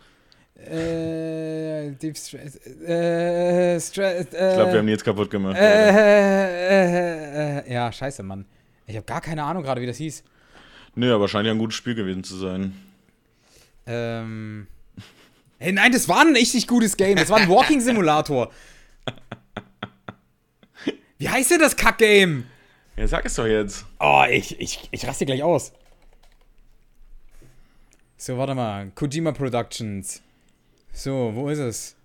Äh, Deep Stress. Äh, Stress. Äh, Ich glaube, wir haben die jetzt kaputt gemacht. äh, Leute. äh, äh, ja, scheiße, Mann. Ich habe gar keine Ahnung gerade, wie das hieß. Nö, aber scheint ja ein gutes Spiel gewesen zu sein. Ähm. Hey, nein, das war ein nicht gutes Game. Das war ein Walking Simulator. Wie heißt denn das Kack-Game? Ja, sag es doch jetzt. Oh, ich, ich, ich raste gleich aus. So, warte mal. Kojima Productions. So, wo ist es?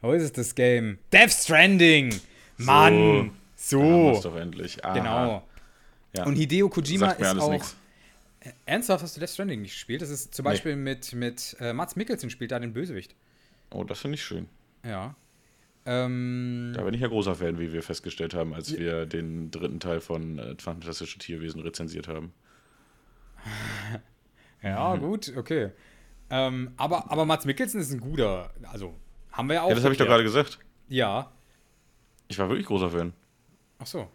Wo ist es, das Game? Death Stranding! Mann! Wir's So! doch endlich. Aha. Genau. Ja. Und Hideo Kojima ist auch. nix. Ernsthaft hast du Death Stranding nicht gespielt? Das ist zum Nee. Beispiel mit, mit äh, Mats Mikkelsen spielt da den Bösewicht. Oh, das finde ich schön. Ja. Ähm, Da bin ich ja großer Fan, wie wir festgestellt haben, als wir den dritten Teil von äh, Fantastische Tierwesen rezensiert haben. ja, gut, okay. Ähm, aber, aber Mats Mikkelsen ist ein guter. Also, haben wir ja auch. Ja, das habe ich doch gerade gesagt. Ja. Ich war wirklich großer Fan. Ach so.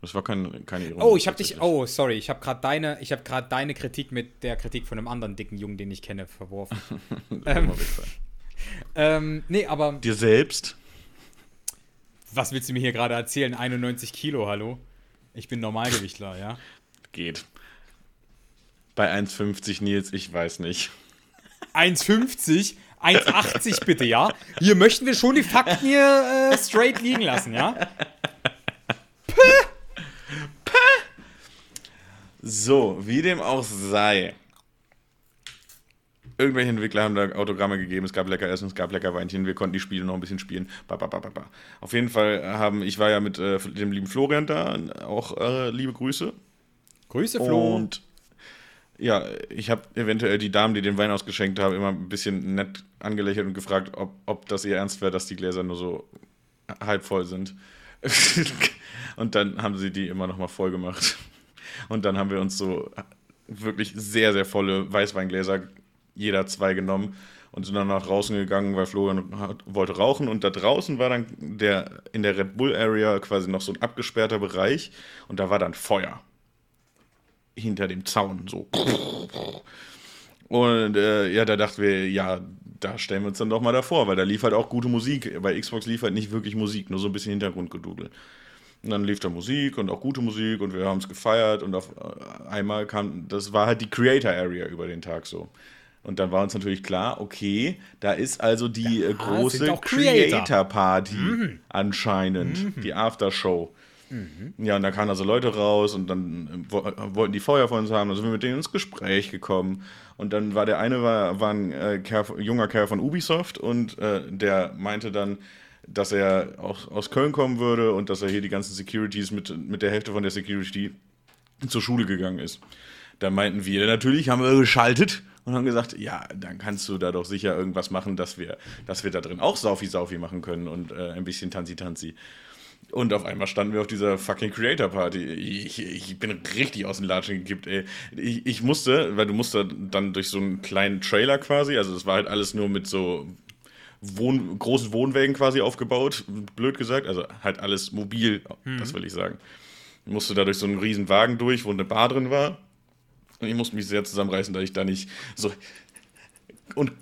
Das war kein, keine Ironie. Oh, ich habe dich. Oh, sorry. Ich habe gerade deine, ich habe gerade deine Kritik mit der Kritik von einem anderen dicken Jungen, den ich kenne, verworfen. Sein. ähm, nee, aber Dir selbst? was willst du mir hier gerade erzählen? 91 Kilo, hallo? Ich bin Normalgewichtler, ja. Geht. Bei 1,50 Nils, ich weiß nicht. 1,50, 1,80 bitte, ja. Hier möchten wir schon die Fakten hier äh, straight liegen lassen, ja. So, wie dem auch sei. Irgendwelche Entwickler haben da Autogramme gegeben, es gab lecker Essen, es gab lecker Weinchen, wir konnten die Spiele noch ein bisschen spielen. Ba, ba, ba, ba. Auf jeden Fall haben, ich war ja mit äh, dem lieben Florian da, auch äh, liebe Grüße. Grüße, Flo. Und ja, ich habe eventuell die Damen, die den Wein ausgeschenkt haben, immer ein bisschen nett angelächelt und gefragt, ob, ob das ihr ernst wäre, dass die Gläser nur so halb voll sind. und dann haben sie die immer noch mal voll gemacht. Und dann haben wir uns so wirklich sehr, sehr volle Weißweingläser, jeder zwei genommen und sind dann nach draußen gegangen, weil Florian hat, wollte rauchen. Und da draußen war dann der, in der Red Bull Area quasi noch so ein abgesperrter Bereich und da war dann Feuer. Hinter dem Zaun, so. Und äh, ja, da dachten wir, ja, da stellen wir uns dann doch mal davor, weil da lief halt auch gute Musik. Bei Xbox lief halt nicht wirklich Musik, nur so ein bisschen Hintergrundgedudel. Und dann lief da Musik und auch gute Musik und wir haben es gefeiert und auf äh, einmal kam, das war halt die Creator Area über den Tag so. Und dann war uns natürlich klar, okay, da ist also die äh, sind große Creator. Creator Party anscheinend, die Aftershow. Ja, und da kamen also Leute raus und dann äh, wo- äh, wollten die Feuer von uns haben, dann sind wir mit denen ins Gespräch gekommen. Und dann war der eine war, war ein äh, Kerl, junger Kerl von Ubisoft und äh, der meinte dann, dass er auch aus Köln kommen würde und dass er hier die ganzen Securities mit, mit der Hälfte von der Security zur Schule gegangen ist. Da meinten wir natürlich, haben wir geschaltet und haben gesagt, ja, dann kannst du da doch sicher irgendwas machen, dass wir, dass wir da drin auch Saufi-Saufi machen können und äh, ein bisschen Tanzi-Tanzi. Und auf einmal standen wir auf dieser fucking Creator Party. Ich, ich bin richtig aus den Latschen gekippt, ey. Ich, ich musste, weil du musst da dann durch so einen kleinen Trailer quasi, also es war halt alles nur mit so Wohn großen Wohnwägen quasi aufgebaut, blöd gesagt, also halt alles mobil, das will ich sagen. Ich musste da durch so einen riesen Wagen durch, wo eine Bar drin war. Und ich musste mich sehr zusammenreißen, dass ich da nicht so und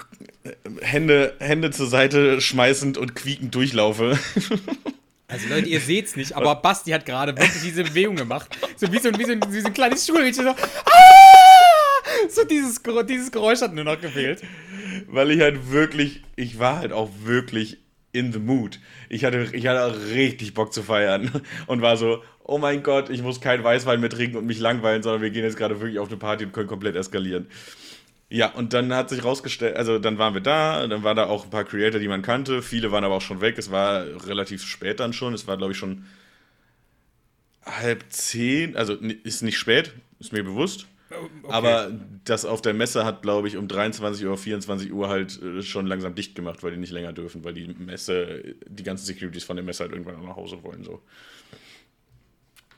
Hände, Hände zur Seite schmeißend und quiekend durchlaufe. Also Leute, ihr seht's nicht, aber Basti hat gerade wirklich diese Bewegung gemacht. So wie so, ein- wie so, wie so ein kleines Schulmädchen. So, ah! so dieses, dieses Geräusch hat nur noch gefehlt. weil ich halt wirklich, ich war halt auch wirklich in the mood. Ich hatte, ich hatte auch richtig Bock zu feiern und war so, oh mein Gott, ich muss keinen Weißwein mehr trinken und mich langweilen, sondern wir gehen jetzt gerade wirklich auf eine Party und können komplett eskalieren. Ja, und dann hat sich rausgestellt, also dann waren wir da, dann waren da auch ein paar Creator, die man kannte, viele waren aber auch schon weg, es war relativ spät dann schon, es war glaube ich schon halb zehn, also ist nicht spät, ist mir bewusst, aber das auf der Messe hat, glaube ich, um 23 Uhr, 24 Uhr halt äh, schon langsam dicht gemacht, weil die nicht länger dürfen, weil die Messe, die ganzen Securities von der Messe halt irgendwann auch nach Hause wollen. So.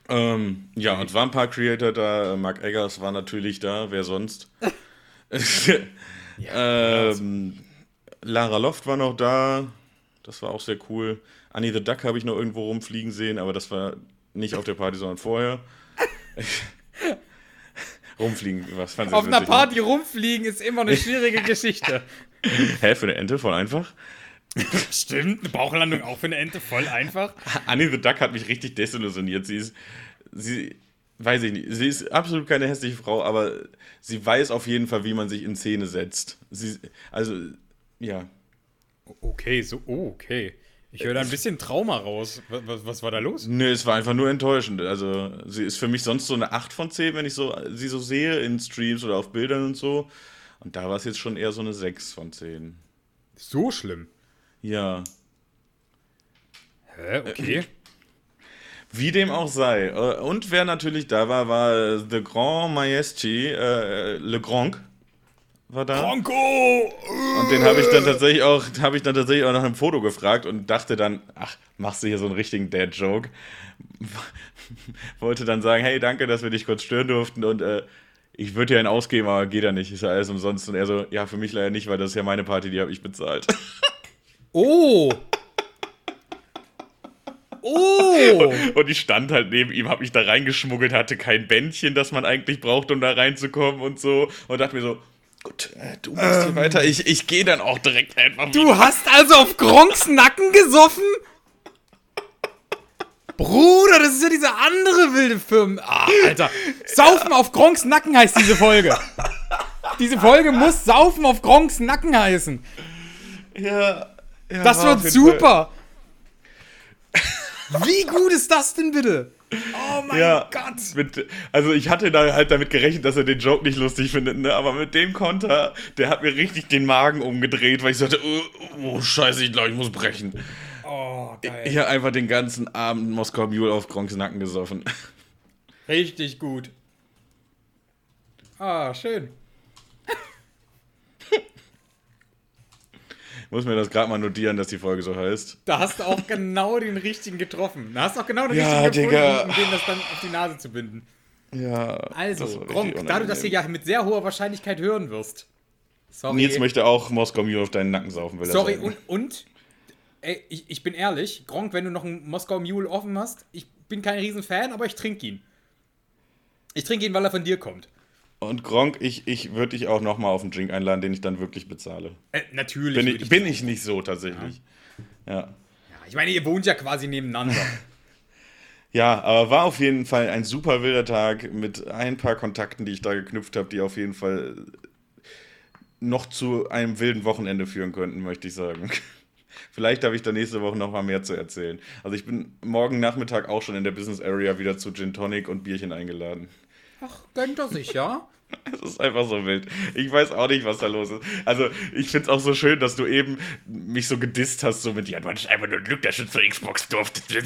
Ähm, ja, und es waren ein paar Creator da. Mark Eggers war natürlich da, wer sonst? ähm, Lara Loft war noch da. Das war auch sehr cool. Annie the Duck habe ich noch irgendwo rumfliegen sehen, aber das war nicht auf der Party, sondern vorher. Rumfliegen, was fandst Auf du einer ne? Party rumfliegen ist immer eine schwierige Geschichte. Hä, für eine Ente voll einfach? Stimmt, eine Bauchlandung auch für eine Ente voll einfach. Annie the Duck hat mich richtig desillusioniert. Sie ist, sie, weiß ich nicht, sie ist absolut keine hässliche Frau, aber sie weiß auf jeden Fall, wie man sich in Szene setzt. Sie, also, ja. Okay, so, oh, okay. Ich höre da ein bisschen Trauma raus. Was, was, war da los? Nö, es war einfach nur enttäuschend. Also, sie ist für mich sonst so eine 8 von 10, wenn ich so, sie so sehe in Streams oder auf Bildern und so. Und da war es jetzt schon eher so eine 6 von 10. So schlimm. Ja. Hä, okay. Wie dem auch sei. Äh, Und wer natürlich da war, war The Grand Maestri, äh, Le Grand. War da. Bronco! Und den habe ich dann tatsächlich auch, habe ich dann tatsächlich auch nach einem Foto gefragt und dachte dann, ach, machst du hier so einen richtigen Dad-Joke? Wollte dann sagen, hey, danke, dass wir dich kurz stören durften und äh, ich würde dir einen ausgeben, aber geht ja nicht, ist ja alles umsonst. Und er so, ja, für mich leider nicht, weil das ist ja meine Party, die habe ich bezahlt. Oh! Oh! Und ich stand halt neben ihm, habe mich da reingeschmuggelt, hatte kein Bändchen, das man eigentlich braucht, um da reinzukommen und so. Und dachte mir so, gut, äh, du machst hier weiter, ich, ich gehe dann auch direkt einfach Du hast also auf Gronks Nacken gesoffen? Bruder, das ist ja diese andere wilde Firma. Ah, Alter. Saufen auf Gronks Nacken heißt diese Folge. Diese Folge muss Saufen auf Gronks Nacken heißen. Ja, ja, Das wird jeden Fall- super. Wie gut ist das denn bitte? Oh mein Ja, Gott. Mit, also ich hatte da halt damit gerechnet, dass er den Joke nicht lustig findet, ne? aber mit dem Konter, der hat mir richtig den Magen umgedreht, weil ich sagte, oh, oh scheiße, ich glaube, ich muss brechen. Oh, geil. Ich habe einfach den ganzen Abend Moskau Mule auf Gronks Nacken gesoffen. Richtig gut. Ah, schön. Muss mir das gerade mal notieren, dass die Folge so heißt. Da hast du auch genau den richtigen getroffen. Da hast du auch genau den Ja, richtigen Digga. gefunden, um den das dann auf die Nase zu binden. Ja. Also, Gronk, da du das hier ja mit sehr hoher Wahrscheinlichkeit hören wirst. Sorry. Nils möchte auch Moskau Mule auf deinen Nacken saufen, will er Sorry, und, und ey, ich, ich bin ehrlich, Gronk, wenn du noch einen Moskau Mule offen hast, ich bin kein Riesenfan, aber ich trinke ihn. Ich trinke ihn, weil er von dir kommt. Und Gronk, ich, ich würde dich auch nochmal auf einen Drink einladen, den ich dann wirklich bezahle. Äh, natürlich. Bin würd ich, bin ich nicht so tatsächlich. Ja. Ja, ich meine, ihr wohnt ja quasi nebeneinander. Ja, aber war auf jeden Fall ein super wilder Tag mit ein paar Kontakten, die ich da geknüpft habe, die auf jeden Fall noch zu einem wilden Wochenende führen könnten, möchte ich sagen. Vielleicht habe ich da nächste Woche noch mal mehr zu erzählen. Also ich bin morgen Nachmittag auch schon in der Business Area wieder zu Gin Tonic und Bierchen eingeladen. Ach, gönnt er sich, ja? Es ist einfach so wild. Ich weiß auch nicht, was da los ist. Also, ich finde es auch so schön, dass du eben mich so gedisst hast, so mit, ja, du hattest einfach nur Glück, dass du zur Xbox durfte.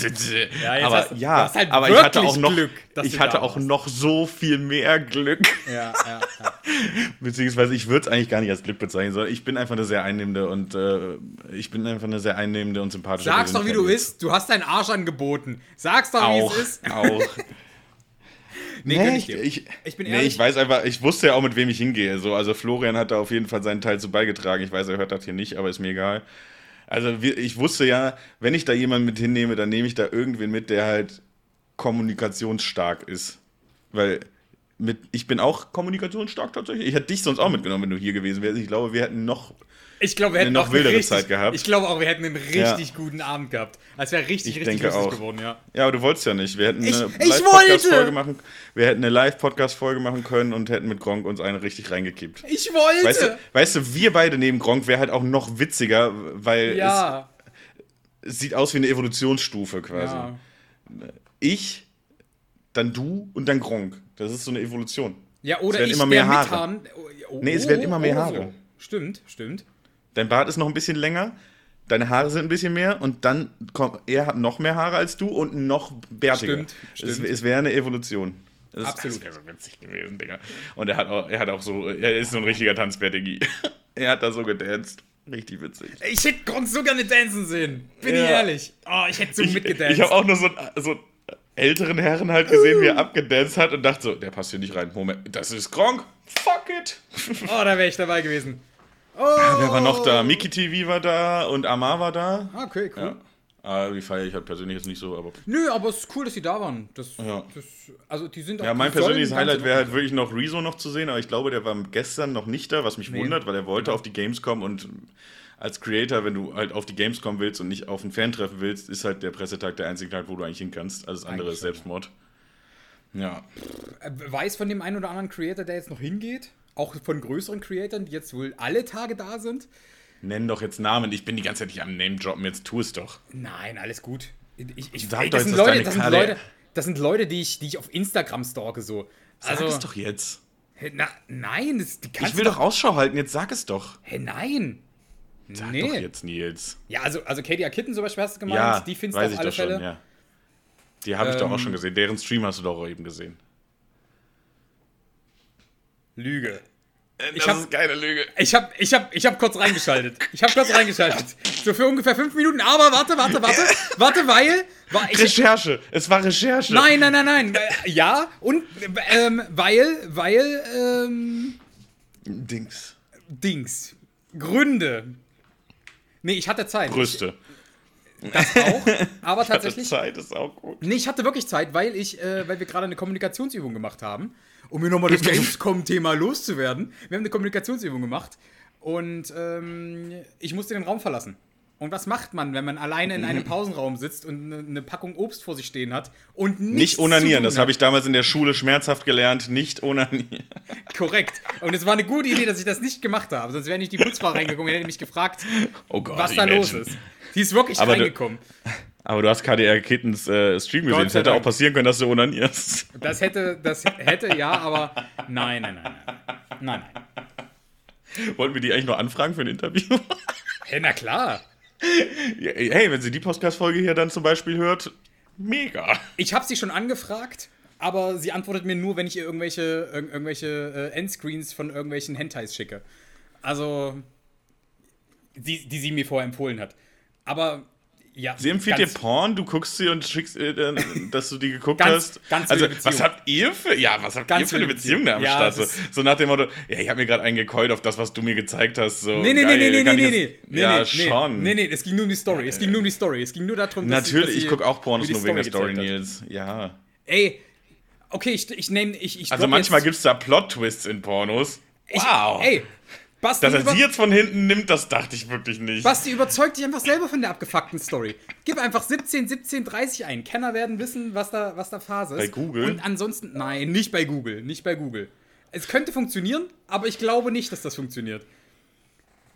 Ja, aber hast ja, halt aber ich hatte auch noch, Glück, ich hatte auch warst. noch so viel mehr Glück. Ja, ja, ja. Beziehungsweise, ich würde es eigentlich gar nicht als Glück bezeichnen, sondern ich bin einfach eine sehr einnehmende und äh, ich bin einfach eine sehr einnehmende und sympathische Sag's doch, wie du bist. Du hast deinen Arsch angeboten. Sag's doch, wie es ist. auch. Nee, Nee, ich ich, ich, bin nee, ehrlich. ich weiß einfach, ich wusste ja auch, mit wem ich hingehe. So, also Florian hat da auf jeden Fall seinen Teil zu beigetragen. Ich weiß, er hört das hier nicht, aber ist mir egal. Also ich wusste ja, wenn ich da jemanden mit hinnehme, dann nehme ich da irgendwen mit, der halt kommunikationsstark ist. Weil mit, ich bin auch kommunikationsstark tatsächlich. Ich hätte dich sonst auch mitgenommen, wenn du hier gewesen wärst. Ich glaube, wir hätten noch. Ich glaube, wir hätten noch wildere richtig, Zeit gehabt. Ich glaube auch, wir hätten einen richtig Ja. guten Abend gehabt. Es wäre richtig, Ich richtig denke lustig auch. geworden, ja. Ja, aber du wolltest ja nicht. Wir hätten Ich- eine Live-Podcast-Folge machen. Wir hätten eine Live-Podcast-Folge machen können und hätten mit Gronk uns eine richtig reingekippt. Ich wollte. Weißt du, weißt du, wir beide neben Gronk wäre halt auch noch witziger, weil ja. es, es sieht aus wie eine Evolutionsstufe quasi. ja. Ich, dann du und dann Gronk. Das ist so eine Evolution. Ja, oder werden ich immer mehr Haare. mithaben. Oh, Nee, es werden immer mehr Haare. so. Stimmt, stimmt. Dein Bart ist noch ein bisschen länger, deine Haare sind ein bisschen mehr und dann kommt er hat noch mehr Haare als du und noch bärtiger. Stimmt, Es, stimmt. es wäre eine Evolution. Das Absolut. Das wäre so witzig gewesen, Digga. Und er hat auch, er hat auch so, er ist so ein richtiger Tanzbär-Diggi. er hat da so gedanced. Richtig witzig. Ich hätte Gronk so gerne dancen sehen. Bin Ja. ich ehrlich. Oh, ich hätte so Ich, mitgedanced. ich habe auch nur so, so älteren Herren halt gesehen, wie er abgedanced hat und dachte so, der passt hier nicht rein. Moment, das ist Gronk. Fuck it. Oh, da wäre ich dabei gewesen. Oh. Wer war noch da? Miki TV war da und Amar war da. Okay, cool. Ja. Ah, die feiere ich halt persönlich jetzt nicht so, aber. Nö, aber es ist cool, dass sie da waren. Das, Ja. das, also die sind auch- Ja, mein die persönliches Highlight wäre halt wirklich noch Rezo noch zu sehen, aber ich glaube, der war gestern noch nicht da, was mich Nee. wundert, weil er wollte auf die Gamescom und als Creator, wenn du halt auf die Gamescom willst und nicht auf ein Fan-Treffen willst, ist halt der Pressetag der einzige Tag, wo du eigentlich hin kannst. Alles andere Eigentlich ist. Selbstmord. Ja. Äh, Weiß von dem einen oder anderen Creator, der jetzt noch hingeht? Auch von größeren Creatoren, die jetzt wohl alle Tage da sind? Nenn doch jetzt Namen, ich bin die ganze Zeit nicht am Name-Droppen, jetzt tu es doch. Nein, alles gut. Ich, ich, Sag ey, doch das, jetzt, sind Leute, das, sind Leute, das sind Leute, die ich, die ich auf Instagram stalke, so. Sag Also, es doch jetzt. Na, nein, das, die kannst Ich will doch Ausschau halten, jetzt sag es doch. Hä, nein. Sag nee. doch jetzt, Nils. Ja, also, also Katie Kitten zum Beispiel hast du gemeint, Ja, die findest du auf ich alle doch schon, Fälle. ja. Die habe ich doch auch Ähm, schon gesehen. Deren Stream hast du doch auch eben gesehen. Lüge. Ich Ich hab- ist keine Lüge. Ich hab, ich hab, ich hab kurz reingeschaltet. Ich hab kurz reingeschaltet. So für ungefähr fünf Minuten. Aber warte, warte, warte. Warte, weil. War ich, Recherche. Es war Recherche. nein, nein, nein, nein. Äh, Ja, und ähm, weil, weil, ähm, Dings. Dings. Gründe. Nee, ich hatte Zeit. Brüste. Das auch. Aber tatsächlich. Zeit ist auch gut. Nee, ich hatte wirklich Zeit, weil ich, äh, weil wir gerade eine Kommunikationsübung gemacht haben, um mir nochmal das Gamescom-Thema loszuwerden. Wir haben eine Kommunikationsübung gemacht und ähm, ich musste den Raum verlassen. Und was macht man, wenn man alleine in einem Pausenraum sitzt und eine, eine Packung Obst vor sich stehen hat und nichts Nicht onanieren, das habe ich damals in der Schule schmerzhaft gelernt. Nicht onanieren. Korrekt. Und es war eine gute Idee, dass ich das nicht gemacht habe. Sonst wäre nicht die Putzfrau reingekommen und hätte mich gefragt, Oh Gott, was da los ist. Die ist wirklich Aber du- reingekommen. Aber du hast KDR Kittens äh, Stream gesehen. Es hätte auch passieren können, dass du onanierst. Das hätte, das hätte, ja, aber nein, nein, nein, nein. Nein, nein. Wollten wir die eigentlich noch anfragen für ein Interview? Hey, na klar. Hey, wenn sie die Podcast-Folge hier dann zum Beispiel hört, mega. Ich habe sie schon angefragt, aber sie antwortet mir nur, wenn ich ihr irgendwelche, irg irgendwelche äh, Endscreens von irgendwelchen Hentais schicke. Also, die, die sie mir vorher empfohlen hat. Aber, ja. Sie empfiehlt dir Porn, du guckst sie und schickst, äh, dass du die geguckt Ganz- hast. ganz also, was habt ihr für, ja, was habt Ganz ihr für eine Beziehung da am. Ja, Start? So, so nach dem Motto, ja, ich habe mir gerade einen gekeult auf das, was du mir gezeigt hast. So, Nee, nee, geil, nee, nee, nee, nee, ich nee, nee. Ja, nee, schon. Nee, nee, es ging nur um die Story. Es ging nur um die Story. Es ging nur darum, dass Natürlich, dass ich sie gucke auch Pornos nur wegen der Story. Nils. Ja. Ey, okay, ich, ich nehme, ich, ich Also manchmal gibt es da Plot-Twists in Pornos. ich, Wow. Ey, Basti, Dass er sie jetzt von hinten nimmt, das dachte ich wirklich nicht. Basti, überzeug dich einfach selber von der abgefuckten Story. Gib einfach 17, 17, 30 ein. Kenner werden wissen, was da, was da Phase ist. Bei Google? Und ansonsten, nein, nicht bei Google. Nicht bei Google. Es könnte funktionieren, aber ich glaube nicht, dass das funktioniert.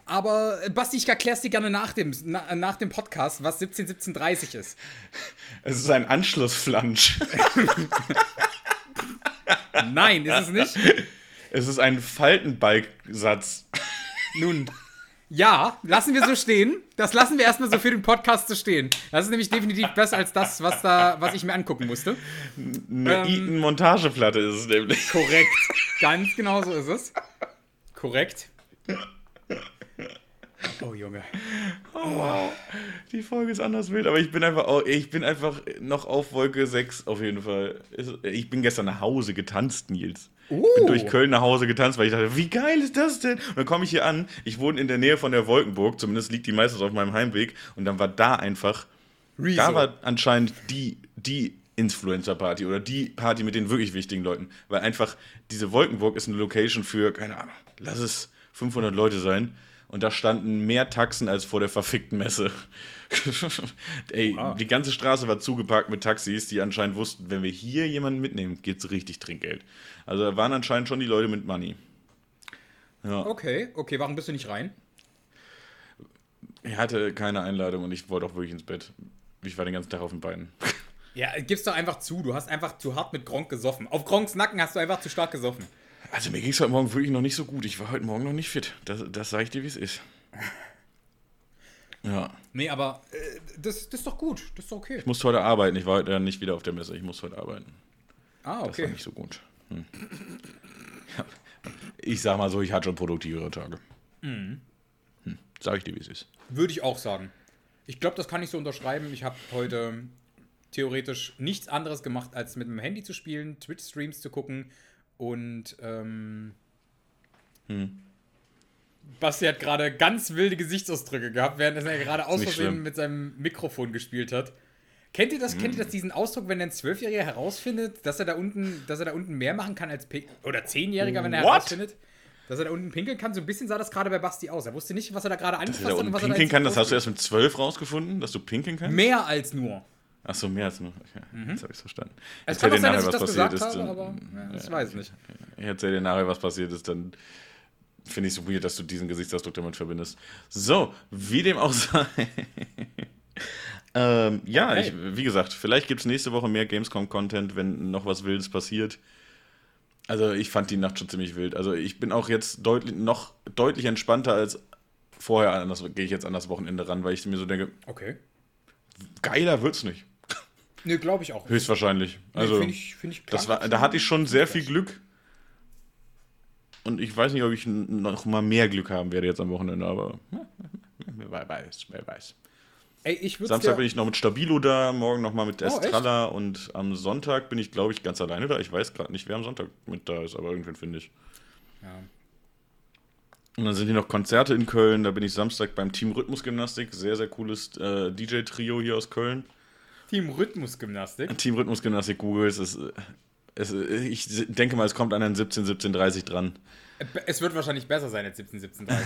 Aber äh, Basti, ich erklär's dir gerne nach dem, na, nach dem Podcast, was 17, 17, 30 ist. Es ist ein Anschlussflansch. Nein, ist es nicht. es ist ein Faltenbalksatz. Nun, ja, lassen wir so stehen. Das lassen wir erstmal so für den Podcast so stehen. Das ist nämlich definitiv besser als das, was, da, was ich mir angucken musste. Eine Ähm. Eaton-Montageplatte ist es nämlich. Korrekt. Ganz genau so ist es. Korrekt. Oh, Junge. Oh, wow. Die Folge ist anders wild, aber ich bin einfach, oh, ich bin einfach noch auf Wolke 6 auf jeden Fall. Ich bin gestern nach Hause getanzt, Nils. Uh. Bin durch Köln nach Hause getanzt, weil ich dachte, wie geil ist das denn? Und dann komme ich hier an, ich wohne in der Nähe von der Wolkenburg, zumindest liegt die meistens auf meinem Heimweg, und dann war da einfach, Rezo. da war anscheinend die, die Influencer-Party oder die Party mit den wirklich wichtigen Leuten, weil einfach diese Wolkenburg ist eine Location für, keine Ahnung, lass es 500 Leute sein. Und da standen mehr Taxen als vor der verfickten Messe. Ey, die ganze Straße war zugepackt mit Taxis, die anscheinend wussten, wenn wir hier jemanden mitnehmen, gibt's richtig Trinkgeld. Also da waren anscheinend schon die Leute mit Money. Okay, okay, warum bist du nicht rein? Ich hatte keine Einladung und ich wollte auch wirklich ins Bett. Ich war den ganzen Tag auf den Beinen. Ja, gib's doch einfach zu. Du hast einfach zu hart mit Gronk gesoffen. Auf Gronks Nacken hast du einfach zu stark gesoffen. Also mir ging es heute Morgen wirklich noch nicht so gut. Ich war heute Morgen noch nicht fit. Das, das sage ich dir, wie es ist. Ja. Nee, aber äh, das, das ist doch gut. Das ist doch okay. Ich musste heute arbeiten. Ich war heute nicht wieder auf der Messe. Ich musste heute arbeiten. Ah, Das war okay. nicht so gut. Hm. Ich sag mal so, ich hatte schon produktivere Tage. Hm. Sag ich dir, wie es ist. Würde ich auch sagen. Ich glaube, das kann ich so unterschreiben. Ich habe heute theoretisch nichts anderes gemacht, als mit dem Handy zu spielen, Twitch-Streams zu gucken und ähm, Basti hat gerade ganz wilde Gesichtsausdrücke gehabt, während er gerade aus Versehen mit seinem Mikrofon gespielt hat. Kennt ihr das? Hm. Kennt ihr das, diesen Ausdruck, wenn ein Zwölfjähriger herausfindet, dass er da unten, dass er da unten mehr machen kann als P oder Zehnjähriger, wenn er What? herausfindet? Dass er da unten pinkeln kann, so ein bisschen sah das gerade bei Basti aus. Er wusste nicht, was er da gerade angefasst und was er da pinkeln kann, das hast du erst mit zwölf rausgefunden, dass du pinkeln kannst? Mehr als nur. Ach so, mehr als nur. Okay, mhm. Jetzt habe ich verstanden. Es sein, dass ich das gesagt ist, habe, dann, aber ja, ich ja, weiß nicht. Ich erzähle dir nachher, was passiert ist, dann finde ich es so weird, dass du diesen Gesichtsausdruck damit verbindest. So, wie dem auch sei. Ähm, ja, okay. ich, wie gesagt, vielleicht gibt es nächste Woche mehr Gamescom-Content, wenn noch was Wildes passiert. Also ich fand die Nacht schon ziemlich wild. Also ich bin auch jetzt deutlich, noch deutlich entspannter als vorher. Anders gehe ich jetzt an das Wochenende ran, weil ich mir so denke, okay. Geiler wird's nicht. Nee, glaube ich auch. Höchstwahrscheinlich. Also, nee, finde ich, find ich das war, da hatte ich schon sehr viel Glück. Und ich weiß nicht, ob ich noch mal mehr Glück haben werde jetzt am Wochenende, aber wer weiß, wer weiß. Ey, Samstag bin ich noch mit Stabilo da, morgen noch mal mit Estrella oh, und am Sonntag bin ich, glaube ich, ganz alleine da. Ich weiß gerade nicht, wer am Sonntag mit da ist, aber irgendwen finde ich. Ja. Und dann sind hier noch Konzerte in Köln. Da bin ich Samstag beim Team Rhythmusgymnastik. Sehr, sehr cooles äh, DJ-Trio hier aus Köln. Team Rhythmusgymnastik? Team Rhythmusgymnastik Google. Es ist, es, ich denke mal, es kommt an ein 17, 17, 30 dran. Es wird wahrscheinlich besser sein als 17, 17, 30.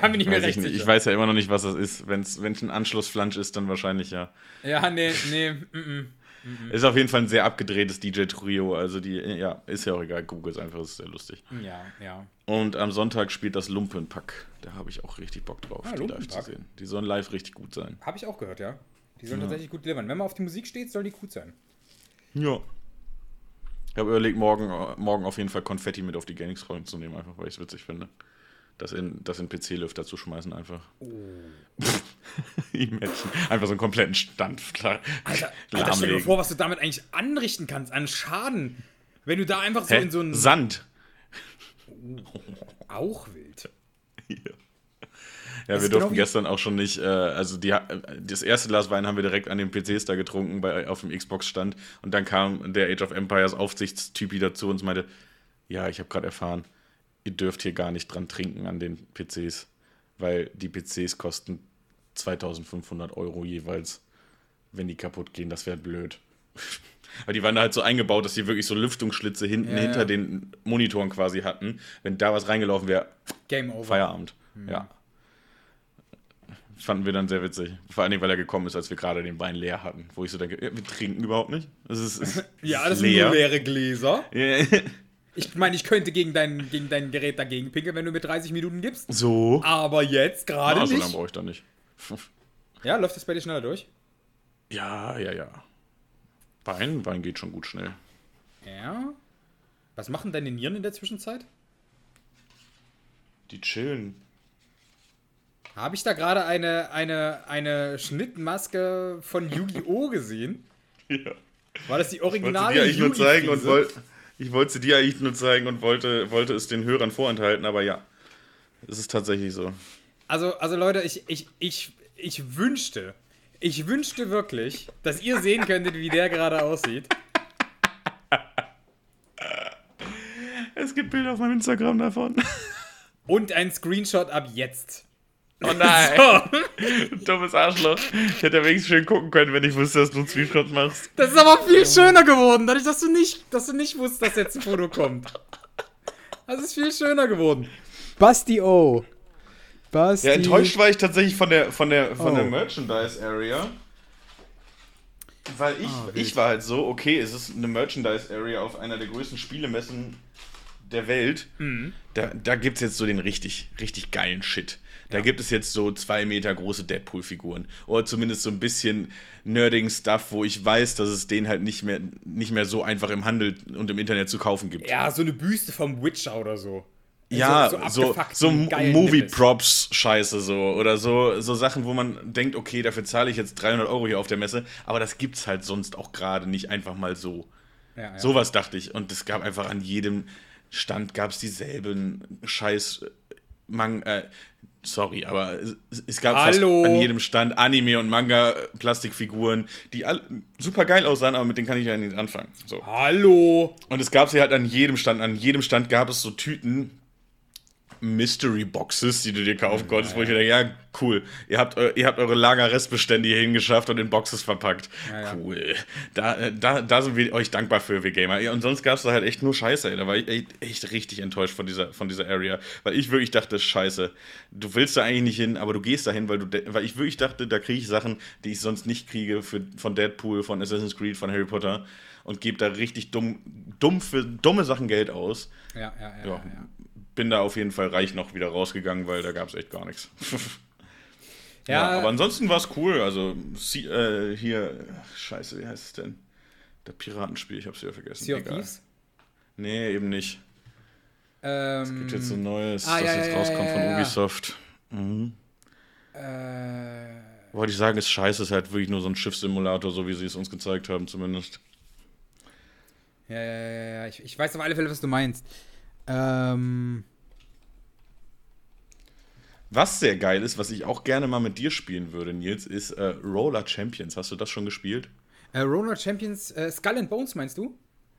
da bin ich mir recht ich, sicher. Ich weiß ja immer noch nicht, was das ist. Wenn es ein Anschlussflansch ist, dann wahrscheinlich ja. Ja, nee, nee. Mm -mm. Ist auf jeden Fall ein sehr abgedrehtes DJ-Trio. Also die, ja, ist ja auch egal. Google ist einfach, ist sehr lustig. Ja, ja. Und am Sonntag spielt das Lumpenpack. Da habe ich auch richtig Bock drauf, ah, die live zu sehen. Die sollen live richtig gut sein. Habe ich auch gehört, ja. Die sollen ja. tatsächlich gut delivern. Wenn man auf die Musik steht, soll die gut sein. Ja. Ich habe überlegt, morgen, morgen auf jeden Fall Konfetti mit auf die Gaming-Scrollen zu nehmen, einfach weil ich es witzig finde. Das in, das in PC-Lüfter zu schmeißen einfach. Oh. Imagine. Einfach so einen kompletten Stand klar. Alter, Alter stell dir vor, was du damit eigentlich anrichten kannst an Schaden. Wenn du da einfach so Hä? in so einen. Sand. Oh, auch wild. Ja. Ja, wir durften genau gestern auch schon nicht, äh, also die, das erste Glas Wein haben wir direkt an den PCs da getrunken, bei, auf dem Xbox-Stand. Und dann kam der Age of Empires Aufsichtstyp wieder zu uns und meinte, ja, ich habe gerade erfahren, ihr dürft hier gar nicht dran trinken an den PCs, weil die PCs kosten 2500 Euro jeweils, wenn die kaputt gehen. Das wäre blöd. Weil die waren da halt so eingebaut, dass die wirklich so Lüftungsschlitze hinten ja, hinter ja. den Monitoren quasi hatten. Wenn da was reingelaufen wäre, Game over. Feierabend. Mhm. Ja. Fanden wir dann sehr witzig. Vor allem, weil er gekommen ist, als wir gerade den Wein leer hatten. Wo ich so denke, wir trinken überhaupt nicht. Das ist, ist ja, das leer. sind nur leere Gläser. Ich meine, ich könnte gegen dein, gegen dein Gerät dagegen pinkeln, wenn du mir 30 Minuten gibst. So. Aber jetzt gerade nicht. So lange brauche ich dann nicht. ja, läuft das bei dir schneller durch? Ja, ja, ja. Wein, Wein geht schon gut schnell. Ja. Was machen deine Nieren in der Zwischenzeit? Die chillen. Habe ich da gerade eine, eine, eine Schnittmaske von Yu-Gi-Oh! gesehen? Ja. War das die originale Ich wollte dir nur zeigen und wollte ich wollte sie dir eigentlich nur zeigen und wollte, wollte es den Hörern vorenthalten, aber ja, es ist tatsächlich so. Also, also Leute, ich, ich, ich, ich wünschte, ich wünschte wirklich, dass ihr sehen könntet, wie der gerade aussieht. Es gibt Bilder auf meinem Instagram davon. Und ein Screenshot ab jetzt. Oh nein. So. Dummes Arschloch. Ich hätte ja wenigstens schön gucken können, wenn ich wusste, dass du einen Screenshot machst. Das ist aber viel schöner geworden, dadurch, dass du nicht, dass du nicht wusstest, dass jetzt ein Foto kommt. Das ist viel schöner geworden. Basti O. Basti. Ja, enttäuscht war ich tatsächlich von der, von der, von oh. der Merchandise-Area. Weil ich, oh, ich war halt so, okay, es ist eine Merchandise-Area auf einer der größten Spielemessen der Welt. Mhm. Da, da gibt es jetzt so den richtig, richtig geilen Shit. Da ja. gibt es jetzt so zwei Meter große Deadpool-Figuren. Oder zumindest so ein bisschen nerdigen Stuff, wo ich weiß, dass es den halt nicht mehr, nicht mehr so einfach im Handel und im Internet zu kaufen gibt. Ja, so eine Büste vom Witcher oder so. Ja, so, so, so Movie-Props-Scheiße so. Oder so, so Sachen, wo man denkt, okay, dafür zahle ich jetzt 300 Euro hier auf der Messe. Aber das gibt's halt sonst auch gerade nicht einfach mal so. Ja, ja. Sowas dachte ich. Und es gab einfach an jedem Stand gab es dieselben scheiß Mang äh, sorry, aber es, gab Hallo. fast an jedem Stand Anime und Manga Plastikfiguren, die all, super geil aussahen, aber mit denen kann ich ja nicht anfangen. So. Hallo. Und es gab sie halt an jedem Stand, an jedem Stand gab es so Tüten Mystery Boxes, die du dir kaufen konntest, ja, wo ich denke, ja, cool. Ihr habt, ihr habt eure Lagerrestbestände hier hingeschafft und in Boxes verpackt. Ja, cool. Da, da, da sind wir euch dankbar für, wir Gamer. Und sonst gab es da halt echt nur Scheiße, ey. Da war ich echt, echt, richtig enttäuscht von dieser, von dieser Area. Weil ich wirklich dachte, Scheiße, du willst da eigentlich nicht hin, aber du gehst da hin, weil, weil ich wirklich dachte, da kriege ich Sachen, die ich sonst nicht kriege für, von Deadpool, von Assassin's Creed, von Harry Potter und gebe da richtig dumm, dumm für dumme Sachen Geld aus. Ja, ja, ja. ja. ja bin da auf jeden Fall reich noch wieder rausgegangen, weil da gab es echt gar nichts. ja, ja, aber ansonsten war es cool. Also sie, äh, hier, scheiße, wie heißt es denn? Der Piratenspiel, ich hab's wieder vergessen. Sea of Thieves? Nee, eben nicht. Ähm, es gibt jetzt so ein neues, ah, das ja, jetzt ja, rauskommt von Ubisoft. Mhm. Äh, Wollte ich sagen, ist scheiße, ist halt wirklich nur so ein Schiffssimulator, so wie sie es uns gezeigt haben, zumindest. Ja, ja, ja, ja. Ich, ich weiß auf alle Fälle, was du meinst. Ähm. Was sehr geil ist, was ich auch gerne mal mit dir spielen würde, Nils, ist äh, Roller Champions. Hast du das schon gespielt? Äh, Roller Champions, äh, Skull and Bones meinst du?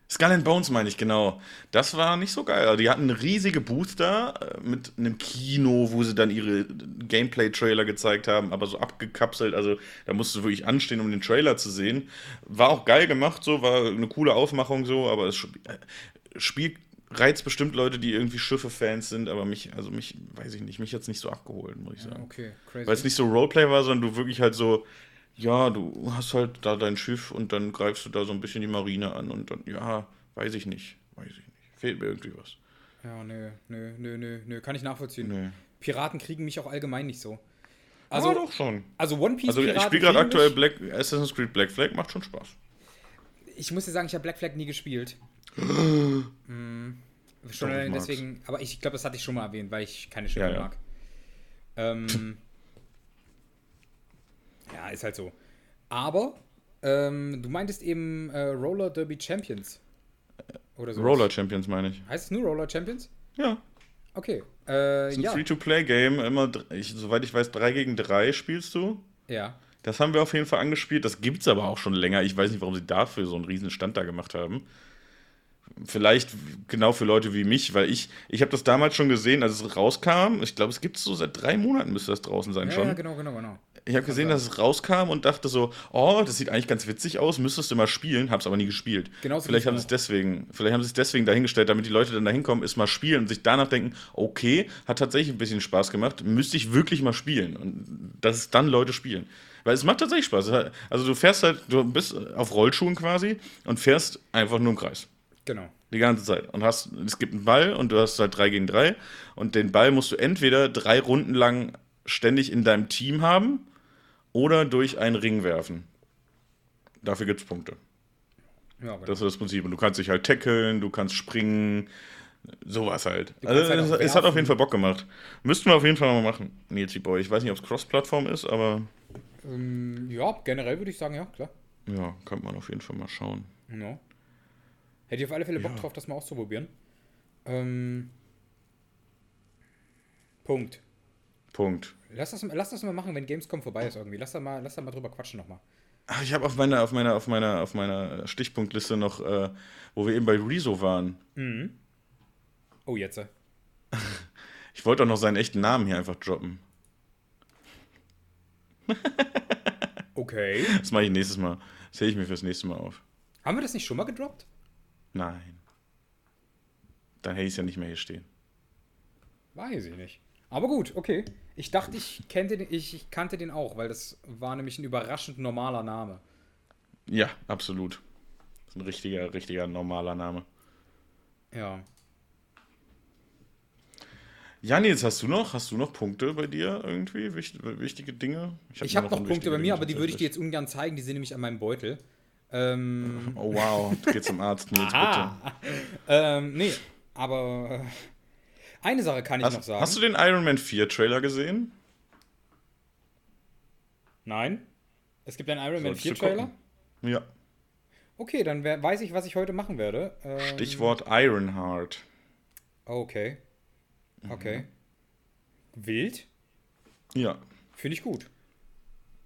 Skull and Bones meine ich, genau. Das war nicht so geil. Also die hatten riesige da äh, mit einem Kino, wo sie dann ihre Gameplay-Trailer gezeigt haben, aber so abgekapselt. Also da musst du wirklich anstehen, um den Trailer zu sehen. War auch geil gemacht, so, war eine coole Aufmachung so, aber das äh, Spiel reizt bestimmt Leute, die irgendwie Schiffe-Fans sind, aber mich, also mich, weiß ich nicht, mich jetzt nicht so abgeholt, muss ich sagen. Ja, okay, crazy. Weil es nicht so Roleplay war, sondern du wirklich halt so, ja, du hast halt da dein Schiff und dann greifst du da so ein bisschen die Marine an und dann, ja, weiß ich nicht, weiß ich nicht. Fehlt mir irgendwie was. Ja, nö, nö, nö, nö, nö, kann ich nachvollziehen. Nö. Piraten kriegen mich auch allgemein nicht so. Also, ja, doch schon. Also One Piece Also ich spiele gerade aktuell Black, Assassin's Creed Black Flag, macht schon Spaß. Ich muss dir sagen, ich habe Black Flag nie gespielt mm, schon allein deswegen, aber ich glaube, das hatte ich schon mal erwähnt, weil ich keine Schiffe ja, ja. mag. Ähm, ja, ist halt so. Aber ähm, du meintest eben äh, Roller Derby Champions. Oder so. Roller Champions meine ich. Heißt es nur Roller Champions? Ja. Okay. Äh, das ist ein ja. Free-to-Play-Game. Immer, ich, soweit ich weiß, 3 gegen 3 spielst du. Ja. Das haben wir auf jeden Fall angespielt. Das gibt es aber auch schon länger. Ich weiß nicht, warum sie dafür so einen riesen Stand da gemacht haben vielleicht genau für Leute wie mich, weil ich, ich habe das damals schon gesehen, als es rauskam. Ich glaube, es gibt es so seit drei Monaten, müsste das draußen sein ja, schon. Ja, genau, genau, genau. Ich habe gesehen, dass es rauskam und dachte so, oh, das sieht eigentlich ganz witzig aus, müsstest du mal spielen, hab's aber nie gespielt. Genau vielleicht haben sie es deswegen, vielleicht haben sie es deswegen dahingestellt, damit die Leute dann da hinkommen, ist mal spielen und sich danach denken, okay, hat tatsächlich ein bisschen Spaß gemacht, müsste ich wirklich mal spielen und dass es dann Leute spielen. Weil es macht tatsächlich Spaß. Also du fährst halt, du bist auf Rollschuhen quasi und fährst einfach nur im Kreis. Genau. Die ganze Zeit. Und hast, es gibt einen Ball und du hast halt 3 gegen 3. Und den Ball musst du entweder drei Runden lang ständig in deinem Team haben oder durch einen Ring werfen. Dafür gibt es Punkte. Ja, genau. Das ist das Prinzip. Und du kannst dich halt tackeln, du kannst springen, sowas halt. Also, halt es, hat auf jeden Fall Bock gemacht. Müssten wir auf jeden Fall mal machen, Nilsi Boy. Ich weiß nicht, ob es Cross-Plattform ist, aber. Ähm, ja, generell würde ich sagen, ja, klar. Ja, könnte man auf jeden Fall mal schauen. Ja. Hätte ich auf alle Fälle Bock ja. drauf, das mal auszuprobieren. Ähm, Punkt. Punkt. Lass das, lass das mal machen, wenn Gamescom vorbei ist irgendwie. Lass da mal, lass da mal drüber quatschen nochmal. Ach, ich habe auf meiner, auf, meiner, auf, meiner, auf meiner Stichpunktliste noch, äh, wo wir eben bei Rezo waren. Mhm. Oh, jetzt. ich wollte doch noch seinen echten Namen hier einfach droppen. okay. Das mache ich nächstes Mal. Das hätte ich mir fürs nächste Mal auf. Haben wir das nicht schon mal gedroppt? Nein. Dann hätte ich es ja nicht mehr hier stehen. Weiß ich nicht. Aber gut, okay. Ich dachte, ich, kannte den, ich, ich kannte den auch, weil das war nämlich ein überraschend normaler Name. Ja, absolut. Das ist ein richtiger, richtiger normaler Name. Ja. Ja, Nils, hast du noch? Hast du noch Punkte bei dir irgendwie? wichtige Dinge? Ich habe hab noch, noch Punkte bei mir, aber die würde ich dir jetzt ungern zeigen. Die sind nämlich an meinem Beutel. Ähm, oh wow, du gehst zum Arzt, Nils, bitte. ähm, nee, aber äh, eine Sache kann ich hast, noch sagen. Hast du den Iron Man 4 Trailer gesehen? Nein. Es gibt einen Iron Man 4 Trailer? Ja. Okay, dann weiß ich, was ich heute machen werde. Ähm, Stichwort Ironheart. Okay. Okay. Mhm. Wild? Ja. Finde ich gut.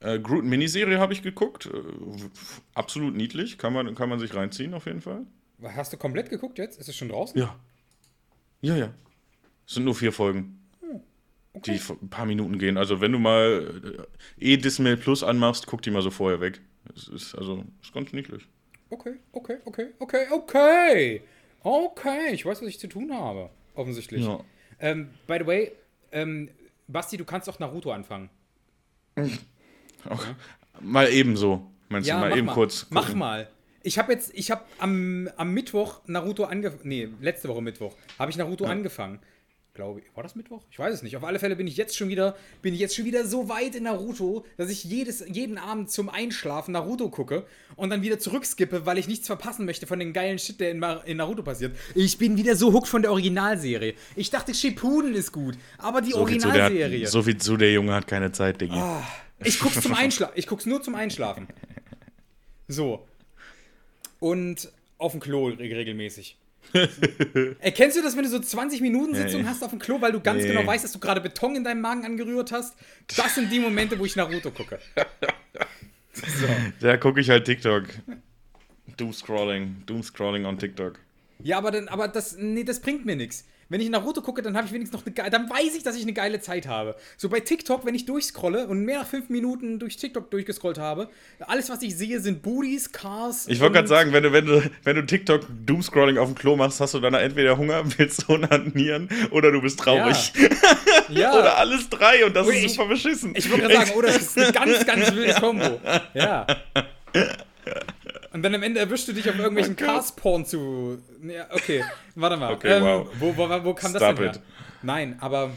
Äh, Groot Miniserie habe ich geguckt. Äh, absolut niedlich. Kann man, kann man sich reinziehen, auf jeden Fall. Hast du komplett geguckt jetzt? Ist es schon draußen? Ja. Ja, ja. Es sind nur vier Folgen. Okay. Die ein paar Minuten gehen. Also wenn du mal äh, E-Dismail Plus anmachst, guck die mal so vorher weg. Es ist also ist ganz niedlich. Okay, okay, okay, okay, okay. Okay, ich weiß, was ich zu tun habe. Offensichtlich. Ja. Ähm, by the way, ähm, Basti, du kannst doch Naruto anfangen. Ja. Mal ebenso. Meinst ja, du mal eben mal. kurz? Gucken. Mach mal. Ich habe jetzt, ich habe am, am Mittwoch Naruto angefangen. Nee, letzte Woche Mittwoch habe ich Naruto ja. angefangen glaube ich. War das Mittwoch? Ich weiß es nicht. Auf alle Fälle bin ich jetzt schon wieder, bin ich jetzt schon wieder so weit in Naruto, dass ich jedes, jeden Abend zum Einschlafen Naruto gucke und dann wieder zurückskippe, weil ich nichts verpassen möchte von den geilen Shit, der in, in Naruto passiert. Ich bin wieder so hooked von der Originalserie. Ich dachte, Shippuden ist gut, aber die so Originalserie. so viel zu, der Junge hat keine Zeit, Diggi. Oh, ich guck's zum Einschlafen. Ich guck's nur zum Einschlafen. So. Und auf dem Klo regelmäßig. Erkennst du das, wenn du so 20 Minuten Sitzung ja, hast auf dem Klo, weil du ganz nee. genau weißt, dass du gerade Beton in deinem Magen angerührt hast? Das sind die Momente, wo ich Naruto gucke. So. Da gucke ich halt TikTok. Doom-Scrolling. Doom-Scrolling on TikTok. Ja, aber, dann, aber das, nee, das bringt mir nichts. Wenn ich Naruto gucke, dann habe ich wenigstens noch eine dann weiß ich, dass ich eine geile Zeit habe. So bei TikTok, wenn ich durchscrolle und mehr als fünf Minuten durch TikTok durchgescrollt habe, alles, was ich sehe, sind Booties, Cars. Ich wollte gerade sagen, wenn du, wenn du, wenn du TikTok Doomscrolling auf dem Klo machst, hast du dann entweder Hunger, willst du onanieren oder du bist traurig. Ja. ja. oder alles drei und das oder ist ich, super beschissen. Ich wollte gerade sagen, oder das ist eine ganz, ganz wilde Kombo. Ja. Und dann am Ende erwischst du dich auf irgendwelchen oh Cars-Porn zu. Ja, okay, warte mal. Okay, ähm, wow. Wo, wo, wo kam Stop das denn her? It. Nein, aber.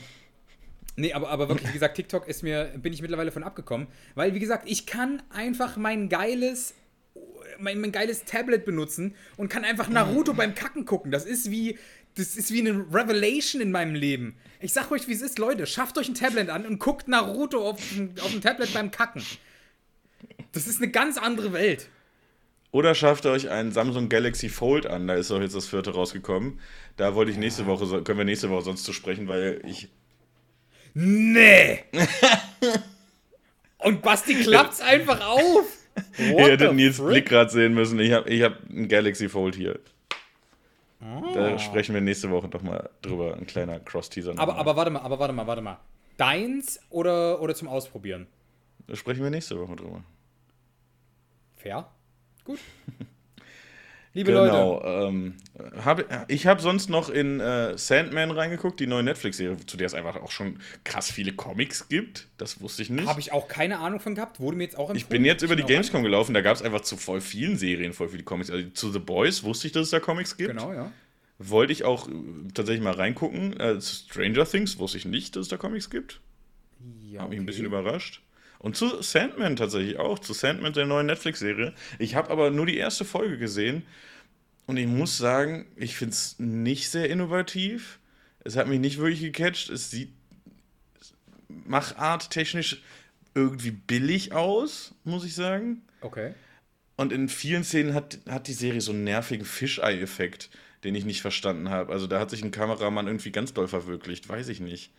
Nee, aber, aber wirklich, wie gesagt, TikTok ist mir, bin ich mittlerweile von abgekommen. Weil, wie gesagt, ich kann einfach mein geiles, mein, mein geiles Tablet benutzen und kann einfach Naruto beim Kacken gucken. Das ist wie, das ist wie eine Revelation in meinem Leben. Ich sag euch, wie es ist, Leute. Schafft euch ein Tablet an und guckt Naruto auf, auf dem Tablet beim Kacken. Das ist eine ganz andere Welt. Oder schafft ihr euch einen Samsung Galaxy Fold an, da ist doch jetzt das vierte rausgekommen. Da wollte ich nächste Woche, können wir nächste Woche sonst zu sprechen, weil ich. Nee! Und Basti klappt's einfach auf! Ihr hättet Nils Blick gerade sehen müssen. Ich habe ich hab ein Galaxy Fold hier. Ah. Da sprechen wir nächste Woche doch mal drüber. Ein kleiner Cross-Teaser. Aber, aber warte mal, aber warte mal, warte mal. Deins oder, oder zum Ausprobieren? Da sprechen wir nächste Woche drüber. Fair? Gut. Liebe genau, Leute. Ähm, hab, ich habe sonst noch in äh, Sandman reingeguckt, die neue Netflix-Serie, zu der es einfach auch schon krass viele Comics gibt. Das wusste ich nicht. Habe ich auch keine Ahnung von gehabt. Wurde mir jetzt auch Ich bin jetzt über die Gamescom rein? gelaufen, da gab es einfach zu voll vielen Serien voll viele Comics. Also zu The Boys wusste ich, dass es da Comics gibt. Genau, ja. Wollte ich auch äh, tatsächlich mal reingucken. Äh, Stranger Things wusste ich nicht, dass es da Comics gibt. Ja, okay. Hat mich ein bisschen überrascht. Und zu Sandman tatsächlich auch, zu Sandman der neuen Netflix-Serie. Ich habe aber nur die erste Folge gesehen und ich muss sagen, ich finde es nicht sehr innovativ. Es hat mich nicht wirklich gecatcht. Es sieht Machart technisch irgendwie billig aus, muss ich sagen. Okay. Und in vielen Szenen hat, hat die Serie so einen nervigen Fischei-Effekt, den ich nicht verstanden habe. Also da hat sich ein Kameramann irgendwie ganz doll verwirklicht, weiß ich nicht.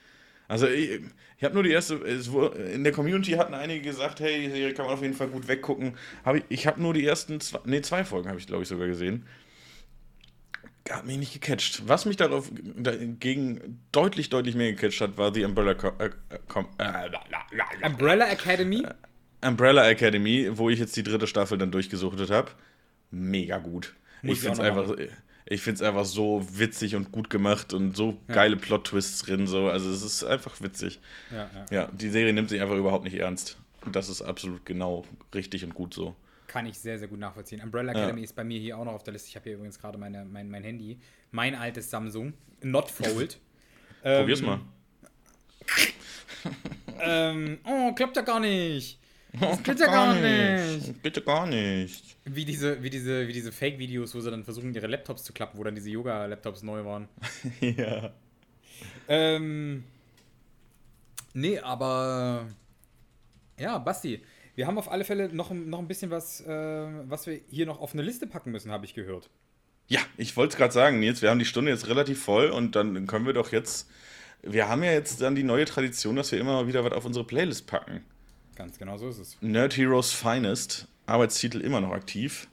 Also ich, ich habe nur die erste, in der Community hatten einige gesagt, hey, die Serie kann man auf jeden Fall gut weggucken. Hab ich ich habe nur die ersten, zwei, nee, zwei Folgen habe ich glaube ich sogar gesehen. Hat mich nicht gecatcht. Was mich darauf dagegen deutlich, deutlich mehr gecatcht hat, war die Umbrella, äh, äh, Umbrella Academy? Äh, Umbrella Academy, wo ich jetzt die dritte Staffel dann durchgesuchtet habe. Mega gut. Muss ich finde es einfach. Machen ich finde es einfach so witzig und gut gemacht und so ja. geile Plot-Twists drin. So. Also es ist einfach witzig. Ja, ja. ja, die Serie nimmt sich einfach überhaupt nicht ernst. Und das ist absolut genau richtig und gut so. Kann ich sehr, sehr gut nachvollziehen. Umbrella Academy ist bei mir hier auch noch auf der Liste. Ich habe hier übrigens gerade mein, mein Handy. Mein altes Samsung. Not Fold. ähm, Probier's mal. ähm, oh, klappt ja gar nicht. Das geht ja gar nicht. Bitte gar nicht. Wie diese, wie diese, wie diese Fake-Videos, wo sie dann versuchen, ihre Laptops zu klappen, wo dann diese Yoga-Laptops neu waren. ja. Ähm. Nee, aber. Ja, Basti, wir haben auf alle Fälle noch, noch ein bisschen was, äh, was wir hier noch auf eine Liste packen müssen, habe ich gehört. Ja, ich wollte es gerade sagen, Nils, wir haben die Stunde jetzt relativ voll und dann können wir doch jetzt. Wir haben ja jetzt dann die neue Tradition, dass wir immer mal wieder was auf unsere Playlist packen. Ganz genau so ist es. Nerd Heroes Finest, Arbeitstitel immer noch aktiv.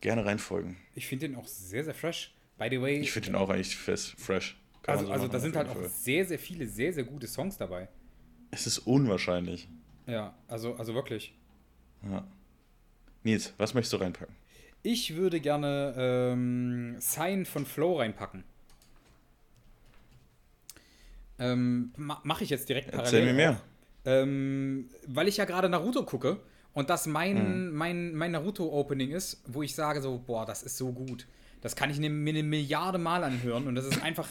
Gerne reinfolgen. Ich finde den auch sehr, sehr fresh. By the way. Ich finde den auch eigentlich fresh. Kann Also, so also da sind halt auch sehr, sehr viele, sehr, sehr gute Songs dabei. Es ist unwahrscheinlich. Ja, also, also wirklich. Ja. Nils, was möchtest du reinpacken? Ich würde gerne ähm, Sign von Flow reinpacken. Ähm, ma Mache ich jetzt direkt Erzähl mir auch. Ähm, weil ich ja gerade Naruto gucke und das mein, Mhm. mein, mein Naruto-Opening ist, wo ich sage so, boah, das ist so gut. Das kann ich mir eine Milliarde Mal anhören und das ist einfach,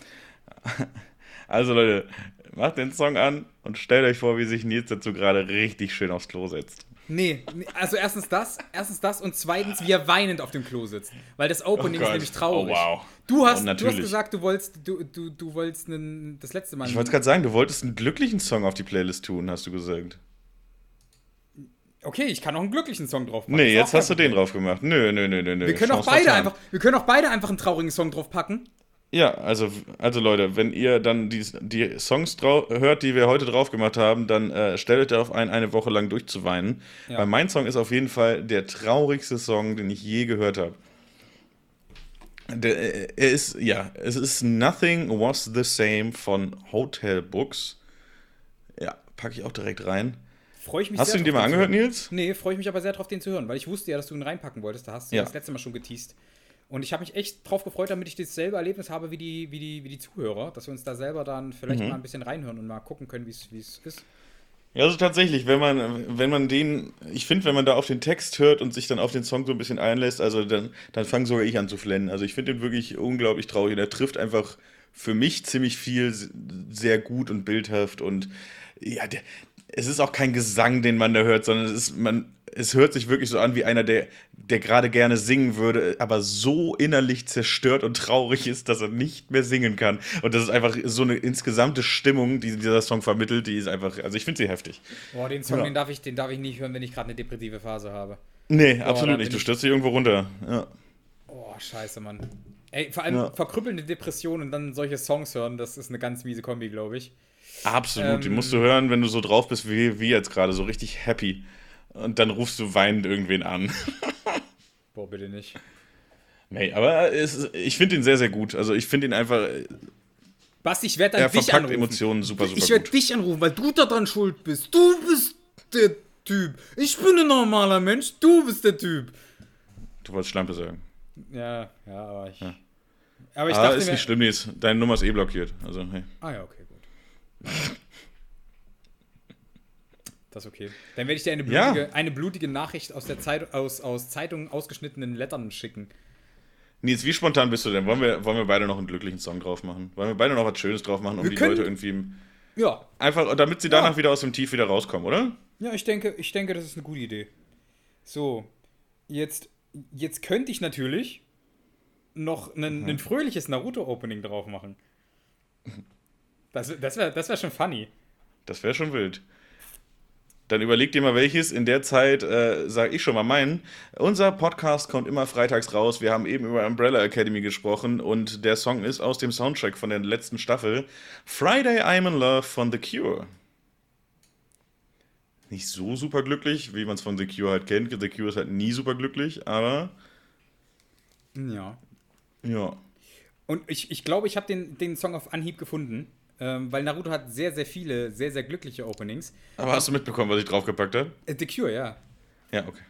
Also Leute, macht den Song an und stellt euch vor, wie sich Nils dazu gerade richtig schön aufs Klo setzt. Nee, also erstens das, erstens das und zweitens, wie er weinend auf dem Klo sitzt. Weil das Opening Oh ist nämlich traurig. Oh, wow. Du hast, Oh, du hast gesagt, du wolltest, du, du, du wolltest einen, das letzte Mal Ich wollte gerade sagen, du wolltest einen glücklichen Song auf die Playlist tun, hast du gesagt. Okay, ich kann auch einen glücklichen Song drauf packen. Nee, jetzt hast du den drauf gemacht. Nö, nö, nö, nö, nö. Wir können auch beide einfach, wir können auch beide einfach einen traurigen Song drauf packen. Ja, also, also Leute, wenn ihr dann die, die Songs hört, die wir heute drauf gemacht haben, dann äh, stellt euch darauf ein, eine Woche lang durchzuweinen. Ja. Weil mein Song ist auf jeden Fall der traurigste Song, den ich je gehört habe. Der, äh, er ist, ja, es ist Nothing Was the Same von Hotel Books. Ja, packe ich auch direkt rein. Freue ich mich Hast du ihn dir mal angehört. Nils? Nee, freue ich mich aber sehr drauf, den zu hören, weil ich wusste ja, dass du ihn reinpacken wolltest. Da hast du Ja. das letzte Mal schon geteased. Und ich habe mich echt drauf gefreut, damit ich dasselbe Erlebnis habe wie die, wie die, wie die Zuhörer, dass wir uns da selber dann vielleicht Mhm. mal ein bisschen reinhören und mal gucken können, wie es ist. Ja, also tatsächlich, wenn man, wenn man den, ich finde, wenn man da auf den Text hört und sich dann auf den Song so ein bisschen einlässt, also dann, dann fange sogar ich an zu flennen. Also ich finde den wirklich unglaublich traurig. Der trifft einfach für mich ziemlich viel sehr gut und bildhaft und ja, der, es ist auch kein Gesang, den man da hört, sondern es ist, man, es hört sich wirklich so an wie einer, der, der gerade gerne singen würde, aber so innerlich zerstört und traurig ist, dass er nicht mehr singen kann. Und das ist einfach so eine insgesamte Stimmung, die dieser Song vermittelt, die ist einfach, also ich finde sie heftig. Boah, den Song, Ja. den, darf ich, den darf ich nicht hören, wenn ich gerade eine depressive Phase habe. Nee, da absolut nicht. Du stürzt dich irgendwo runter. Ja. Oh, scheiße, Mann. Ey, vor allem Ja. verkrüppelnde Depressionen und dann solche Songs hören, das ist eine ganz miese Kombi, glaube ich. Absolut. die Ähm, musst du hören, wenn du so drauf bist wie, wie jetzt gerade, so richtig happy. Und dann rufst du weinend irgendwen an. Boah, bitte nicht. Nee, aber es, ich finde ihn sehr, sehr gut. Also ich finde ihn einfach, Basti, ich werde er dann dich anrufen. Emotionen super, super ich werde dich anrufen, weil du daran schuld bist. Du bist der Typ. Ich bin ein normaler Mensch, du bist der Typ. Du wolltest Schlampe sagen. Ja, ja, aber ich. Ja. Aber ich ah, dachte ist mir. nicht schlimm, Nils. Deine Nummer ist eh blockiert. Also, hey. Ah ja, okay, gut. Das ist okay. Dann werde ich dir eine Ja. blutige, eine blutige Nachricht aus der Zeit, aus, aus Zeitungen ausgeschnittenen Lettern schicken. Nils, wie spontan bist du denn? Wollen wir, wollen wir beide noch einen glücklichen Song drauf machen? Wollen wir beide noch was Schönes drauf machen, um Wir die können- Leute irgendwie. Ja, Einfach, damit sie Ja. danach wieder aus dem Tief wieder rauskommen, oder? Ja, ich denke, ich denke, das ist eine gute Idee. So, jetzt, jetzt könnte ich natürlich noch ein, Mhm. fröhliches Naruto-Opening drauf machen. Das, das wäre das wär schon funny. Das wäre schon wild. Dann überleg dir mal welches. In der Zeit äh, sage ich schon mal meinen. Unser Podcast kommt immer freitags raus. Wir haben eben über Umbrella Academy gesprochen und der Song ist aus dem Soundtrack von der letzten Staffel. Friday I'm in Love von The Cure. Nicht so super glücklich, wie man es von The Cure halt kennt. The Cure ist halt nie super glücklich, aber Ja. ja. Und ich, ich glaube, ich habe den, den Song auf Anhieb gefunden, ähm, weil Naruto hat sehr, sehr viele, sehr, sehr glückliche Openings. Aber hast du mitbekommen, was ich draufgepackt habe? Äh, The Cure, ja. Ja, okay.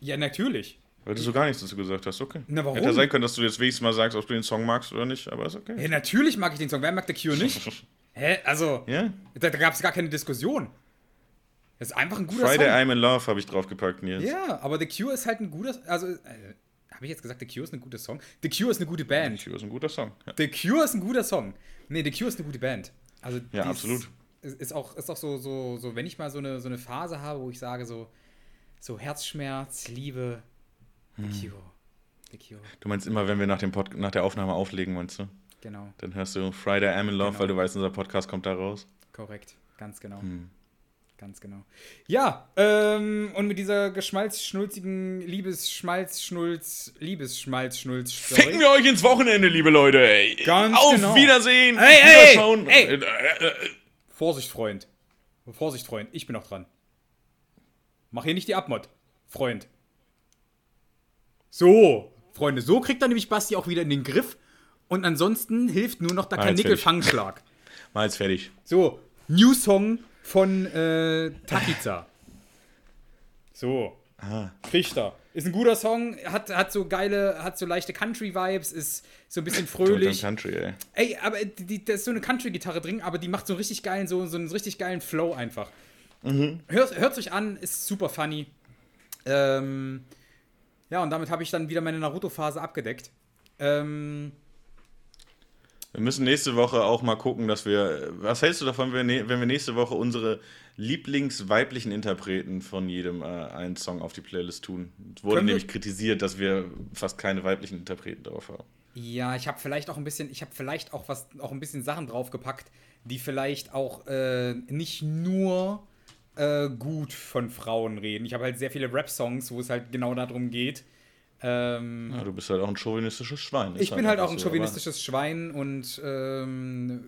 Ja, natürlich. Weil du so gar nichts dazu gesagt hast, okay. Na, warum? Hätte ja sein können, dass du jetzt wenigstens mal sagst, ob du den Song magst oder nicht, aber ist okay. Ja, natürlich mag ich den Song. Wer mag The Cure nicht? Hä? Also, Ja? da, da gab es gar keine Diskussion. Das ist einfach ein guter Friday Song. I'm in Love habe ich draufgepackt, Nils. Ja, aber The Cure ist halt ein guter. Also, äh, habe ich jetzt gesagt, The Cure ist ein guter Song? The Cure ist eine gute The Band. Cure ist ein guter Song. Ja. The Cure ist ein guter Song. Nee, The Cure ist eine gute Band. Also, Ja, absolut. Ist, ist auch, ist auch so, so, so, wenn ich mal so eine, so eine Phase habe, wo ich sage, so, so Herzschmerz, Liebe, The Hm. Cure, Du meinst immer, wenn wir nach, dem Pod nach der Aufnahme auflegen, meinst du? genau, Dann hörst du Friday I'm in Love, Genau. weil du weißt, unser Podcast kommt da raus. korrekt. Ganz genau. Hm. Ganz genau. Ja, ähm, und mit dieser geschmalzschnulzigen Liebesschmalzschnulz, Liebesschmalzschnulz Ficken wir euch ins Wochenende, liebe Leute. Ganz Auf genau. Wiedersehen. Hey, Wiederschauen. hey. Äh, äh, äh, Vorsicht, Freund. Vorsicht, Freund. Ich bin noch dran. Mach hier nicht die Abmod, Freund. So, Freunde, so kriegt er nämlich Basti auch wieder in den Griff Und ansonsten hilft nur noch der jetzt Karnickel-Fangschlag. Mal jetzt fertig. So, New Song von äh, Takiza. So. Ah. Richter. Ist ein guter Song, hat, hat so geile, hat so leichte Country-Vibes, ist so ein bisschen fröhlich. Country, ey. Ey, aber die, da ist so eine Country-Gitarre drin, aber die macht so einen richtig geilen, so, so einen richtig geilen Flow einfach. Hört, hört euch an, ist super funny. Ähm, ja, und damit habe ich dann wieder meine Naruto-Phase abgedeckt. Ähm, Wir müssen nächste Woche auch mal gucken, dass wir. Was hältst du davon, wenn wir, nächste Woche unsere Lieblingsweiblichen Interpreten von jedem äh, einen Song auf die Playlist tun? Es wurde Können nämlich kritisiert, dass wir fast keine weiblichen Interpreten drauf haben. ja, ich habe vielleicht auch ein bisschen, ich habe vielleicht auch was, auch ein bisschen Sachen draufgepackt, die vielleicht auch äh, nicht nur äh, gut von Frauen reden. Ich habe halt sehr viele Rap-Songs, wo es halt genau darum geht. Ähm, Ja, du bist halt auch ein chauvinistisches Schwein. Ist ich bin halt auch ein so, chauvinistisches Schwein und ähm,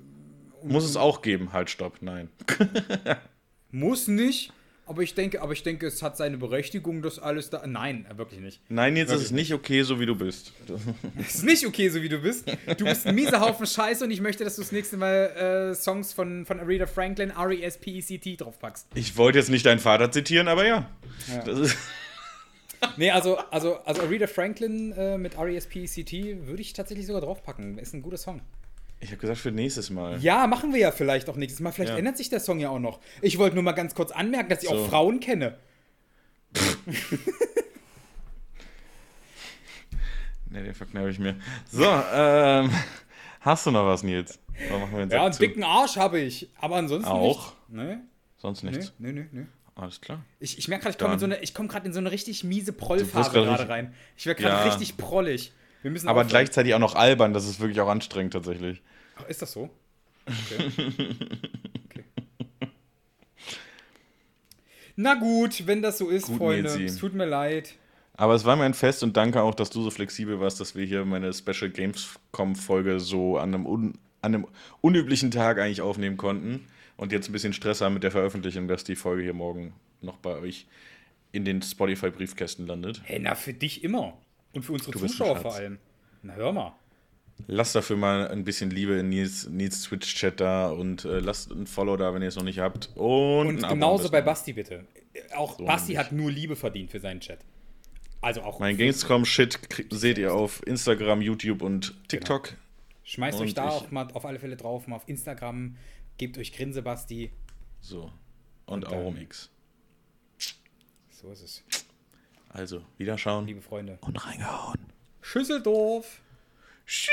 Muss es auch geben, halt, stopp, nein. muss nicht. Aber ich denke, aber ich denke, es hat seine Berechtigung, das alles da. Nein, wirklich nicht. Nein, jetzt ist Wirklich es nicht okay, so wie du bist. Es ist nicht okay, so wie du bist. Du bist ein mieser Haufen Scheiße und ich möchte, dass du das nächste Mal äh, Songs von, von Aretha Franklin, R-E-S-P-E-C-T draufpackst. Ich wollte jetzt nicht deinen Vater zitieren, aber ja. Das ist, Nee, also, also, also Aretha Franklin äh, mit R-E-S-P-E-C-T würde ich tatsächlich sogar draufpacken. Ist ein guter Song. ich habe gesagt, für nächstes Mal. Ja, machen wir ja vielleicht auch nächstes Mal. Vielleicht Ja. ändert sich der Song ja auch noch. Ich wollte nur mal ganz kurz anmerken, dass ich So. auch Frauen kenne. Ne, den verkneife ich mir. So, ähm, hast du noch was, Nils? Ja, einen zu? dicken Arsch habe ich. Aber ansonsten Auch? nicht. Nee, Sonst nee, nichts. nee, nee, nee. Alles klar. Ich, ich merke gerade, ich komme so komm gerade in so eine richtig miese Prollphase gerade rein. Ich werde gerade Ja. richtig prollig. Wir müssen Aber aufhören. gleichzeitig auch noch albern, das ist wirklich auch anstrengend tatsächlich. Ach, ist das so? Okay. okay. Na gut, wenn das so ist, Gut, Freunde. Nilsi. Es tut mir leid. Aber es war mir ein Fest und danke auch, dass du so flexibel warst, dass wir hier meine Special Gamescom-Folge so an einem, un an einem unüblichen Tag eigentlich aufnehmen konnten und jetzt ein bisschen Stress haben mit der Veröffentlichung, dass die Folge hier morgen noch bei euch in den Spotify-Briefkästen landet. Hey, na, für dich immer. Und für unsere Du Zuschauer vor allem. Na, hör mal. Lasst dafür mal ein bisschen Liebe in Nils, Nils Twitch-Chat da und äh, lasst ein Follow da, wenn ihr es noch nicht habt. Und, Und genauso bei. Basti bitte. Auch So Basti hat nur Liebe verdient für seinen Chat. Also auch. Mein Gamescom-Shit seht ihr auf Instagram, YouTube und TikTok. Schmeißt und euch da auch mal auf alle Fälle drauf, mal auf Instagram. Gebt euch Grinse, Basti. So. Und dann- Auromix. So ist es. Also, wiederschauen Liebe Freunde. und reingehauen. Schüsseldorf. Tschüss.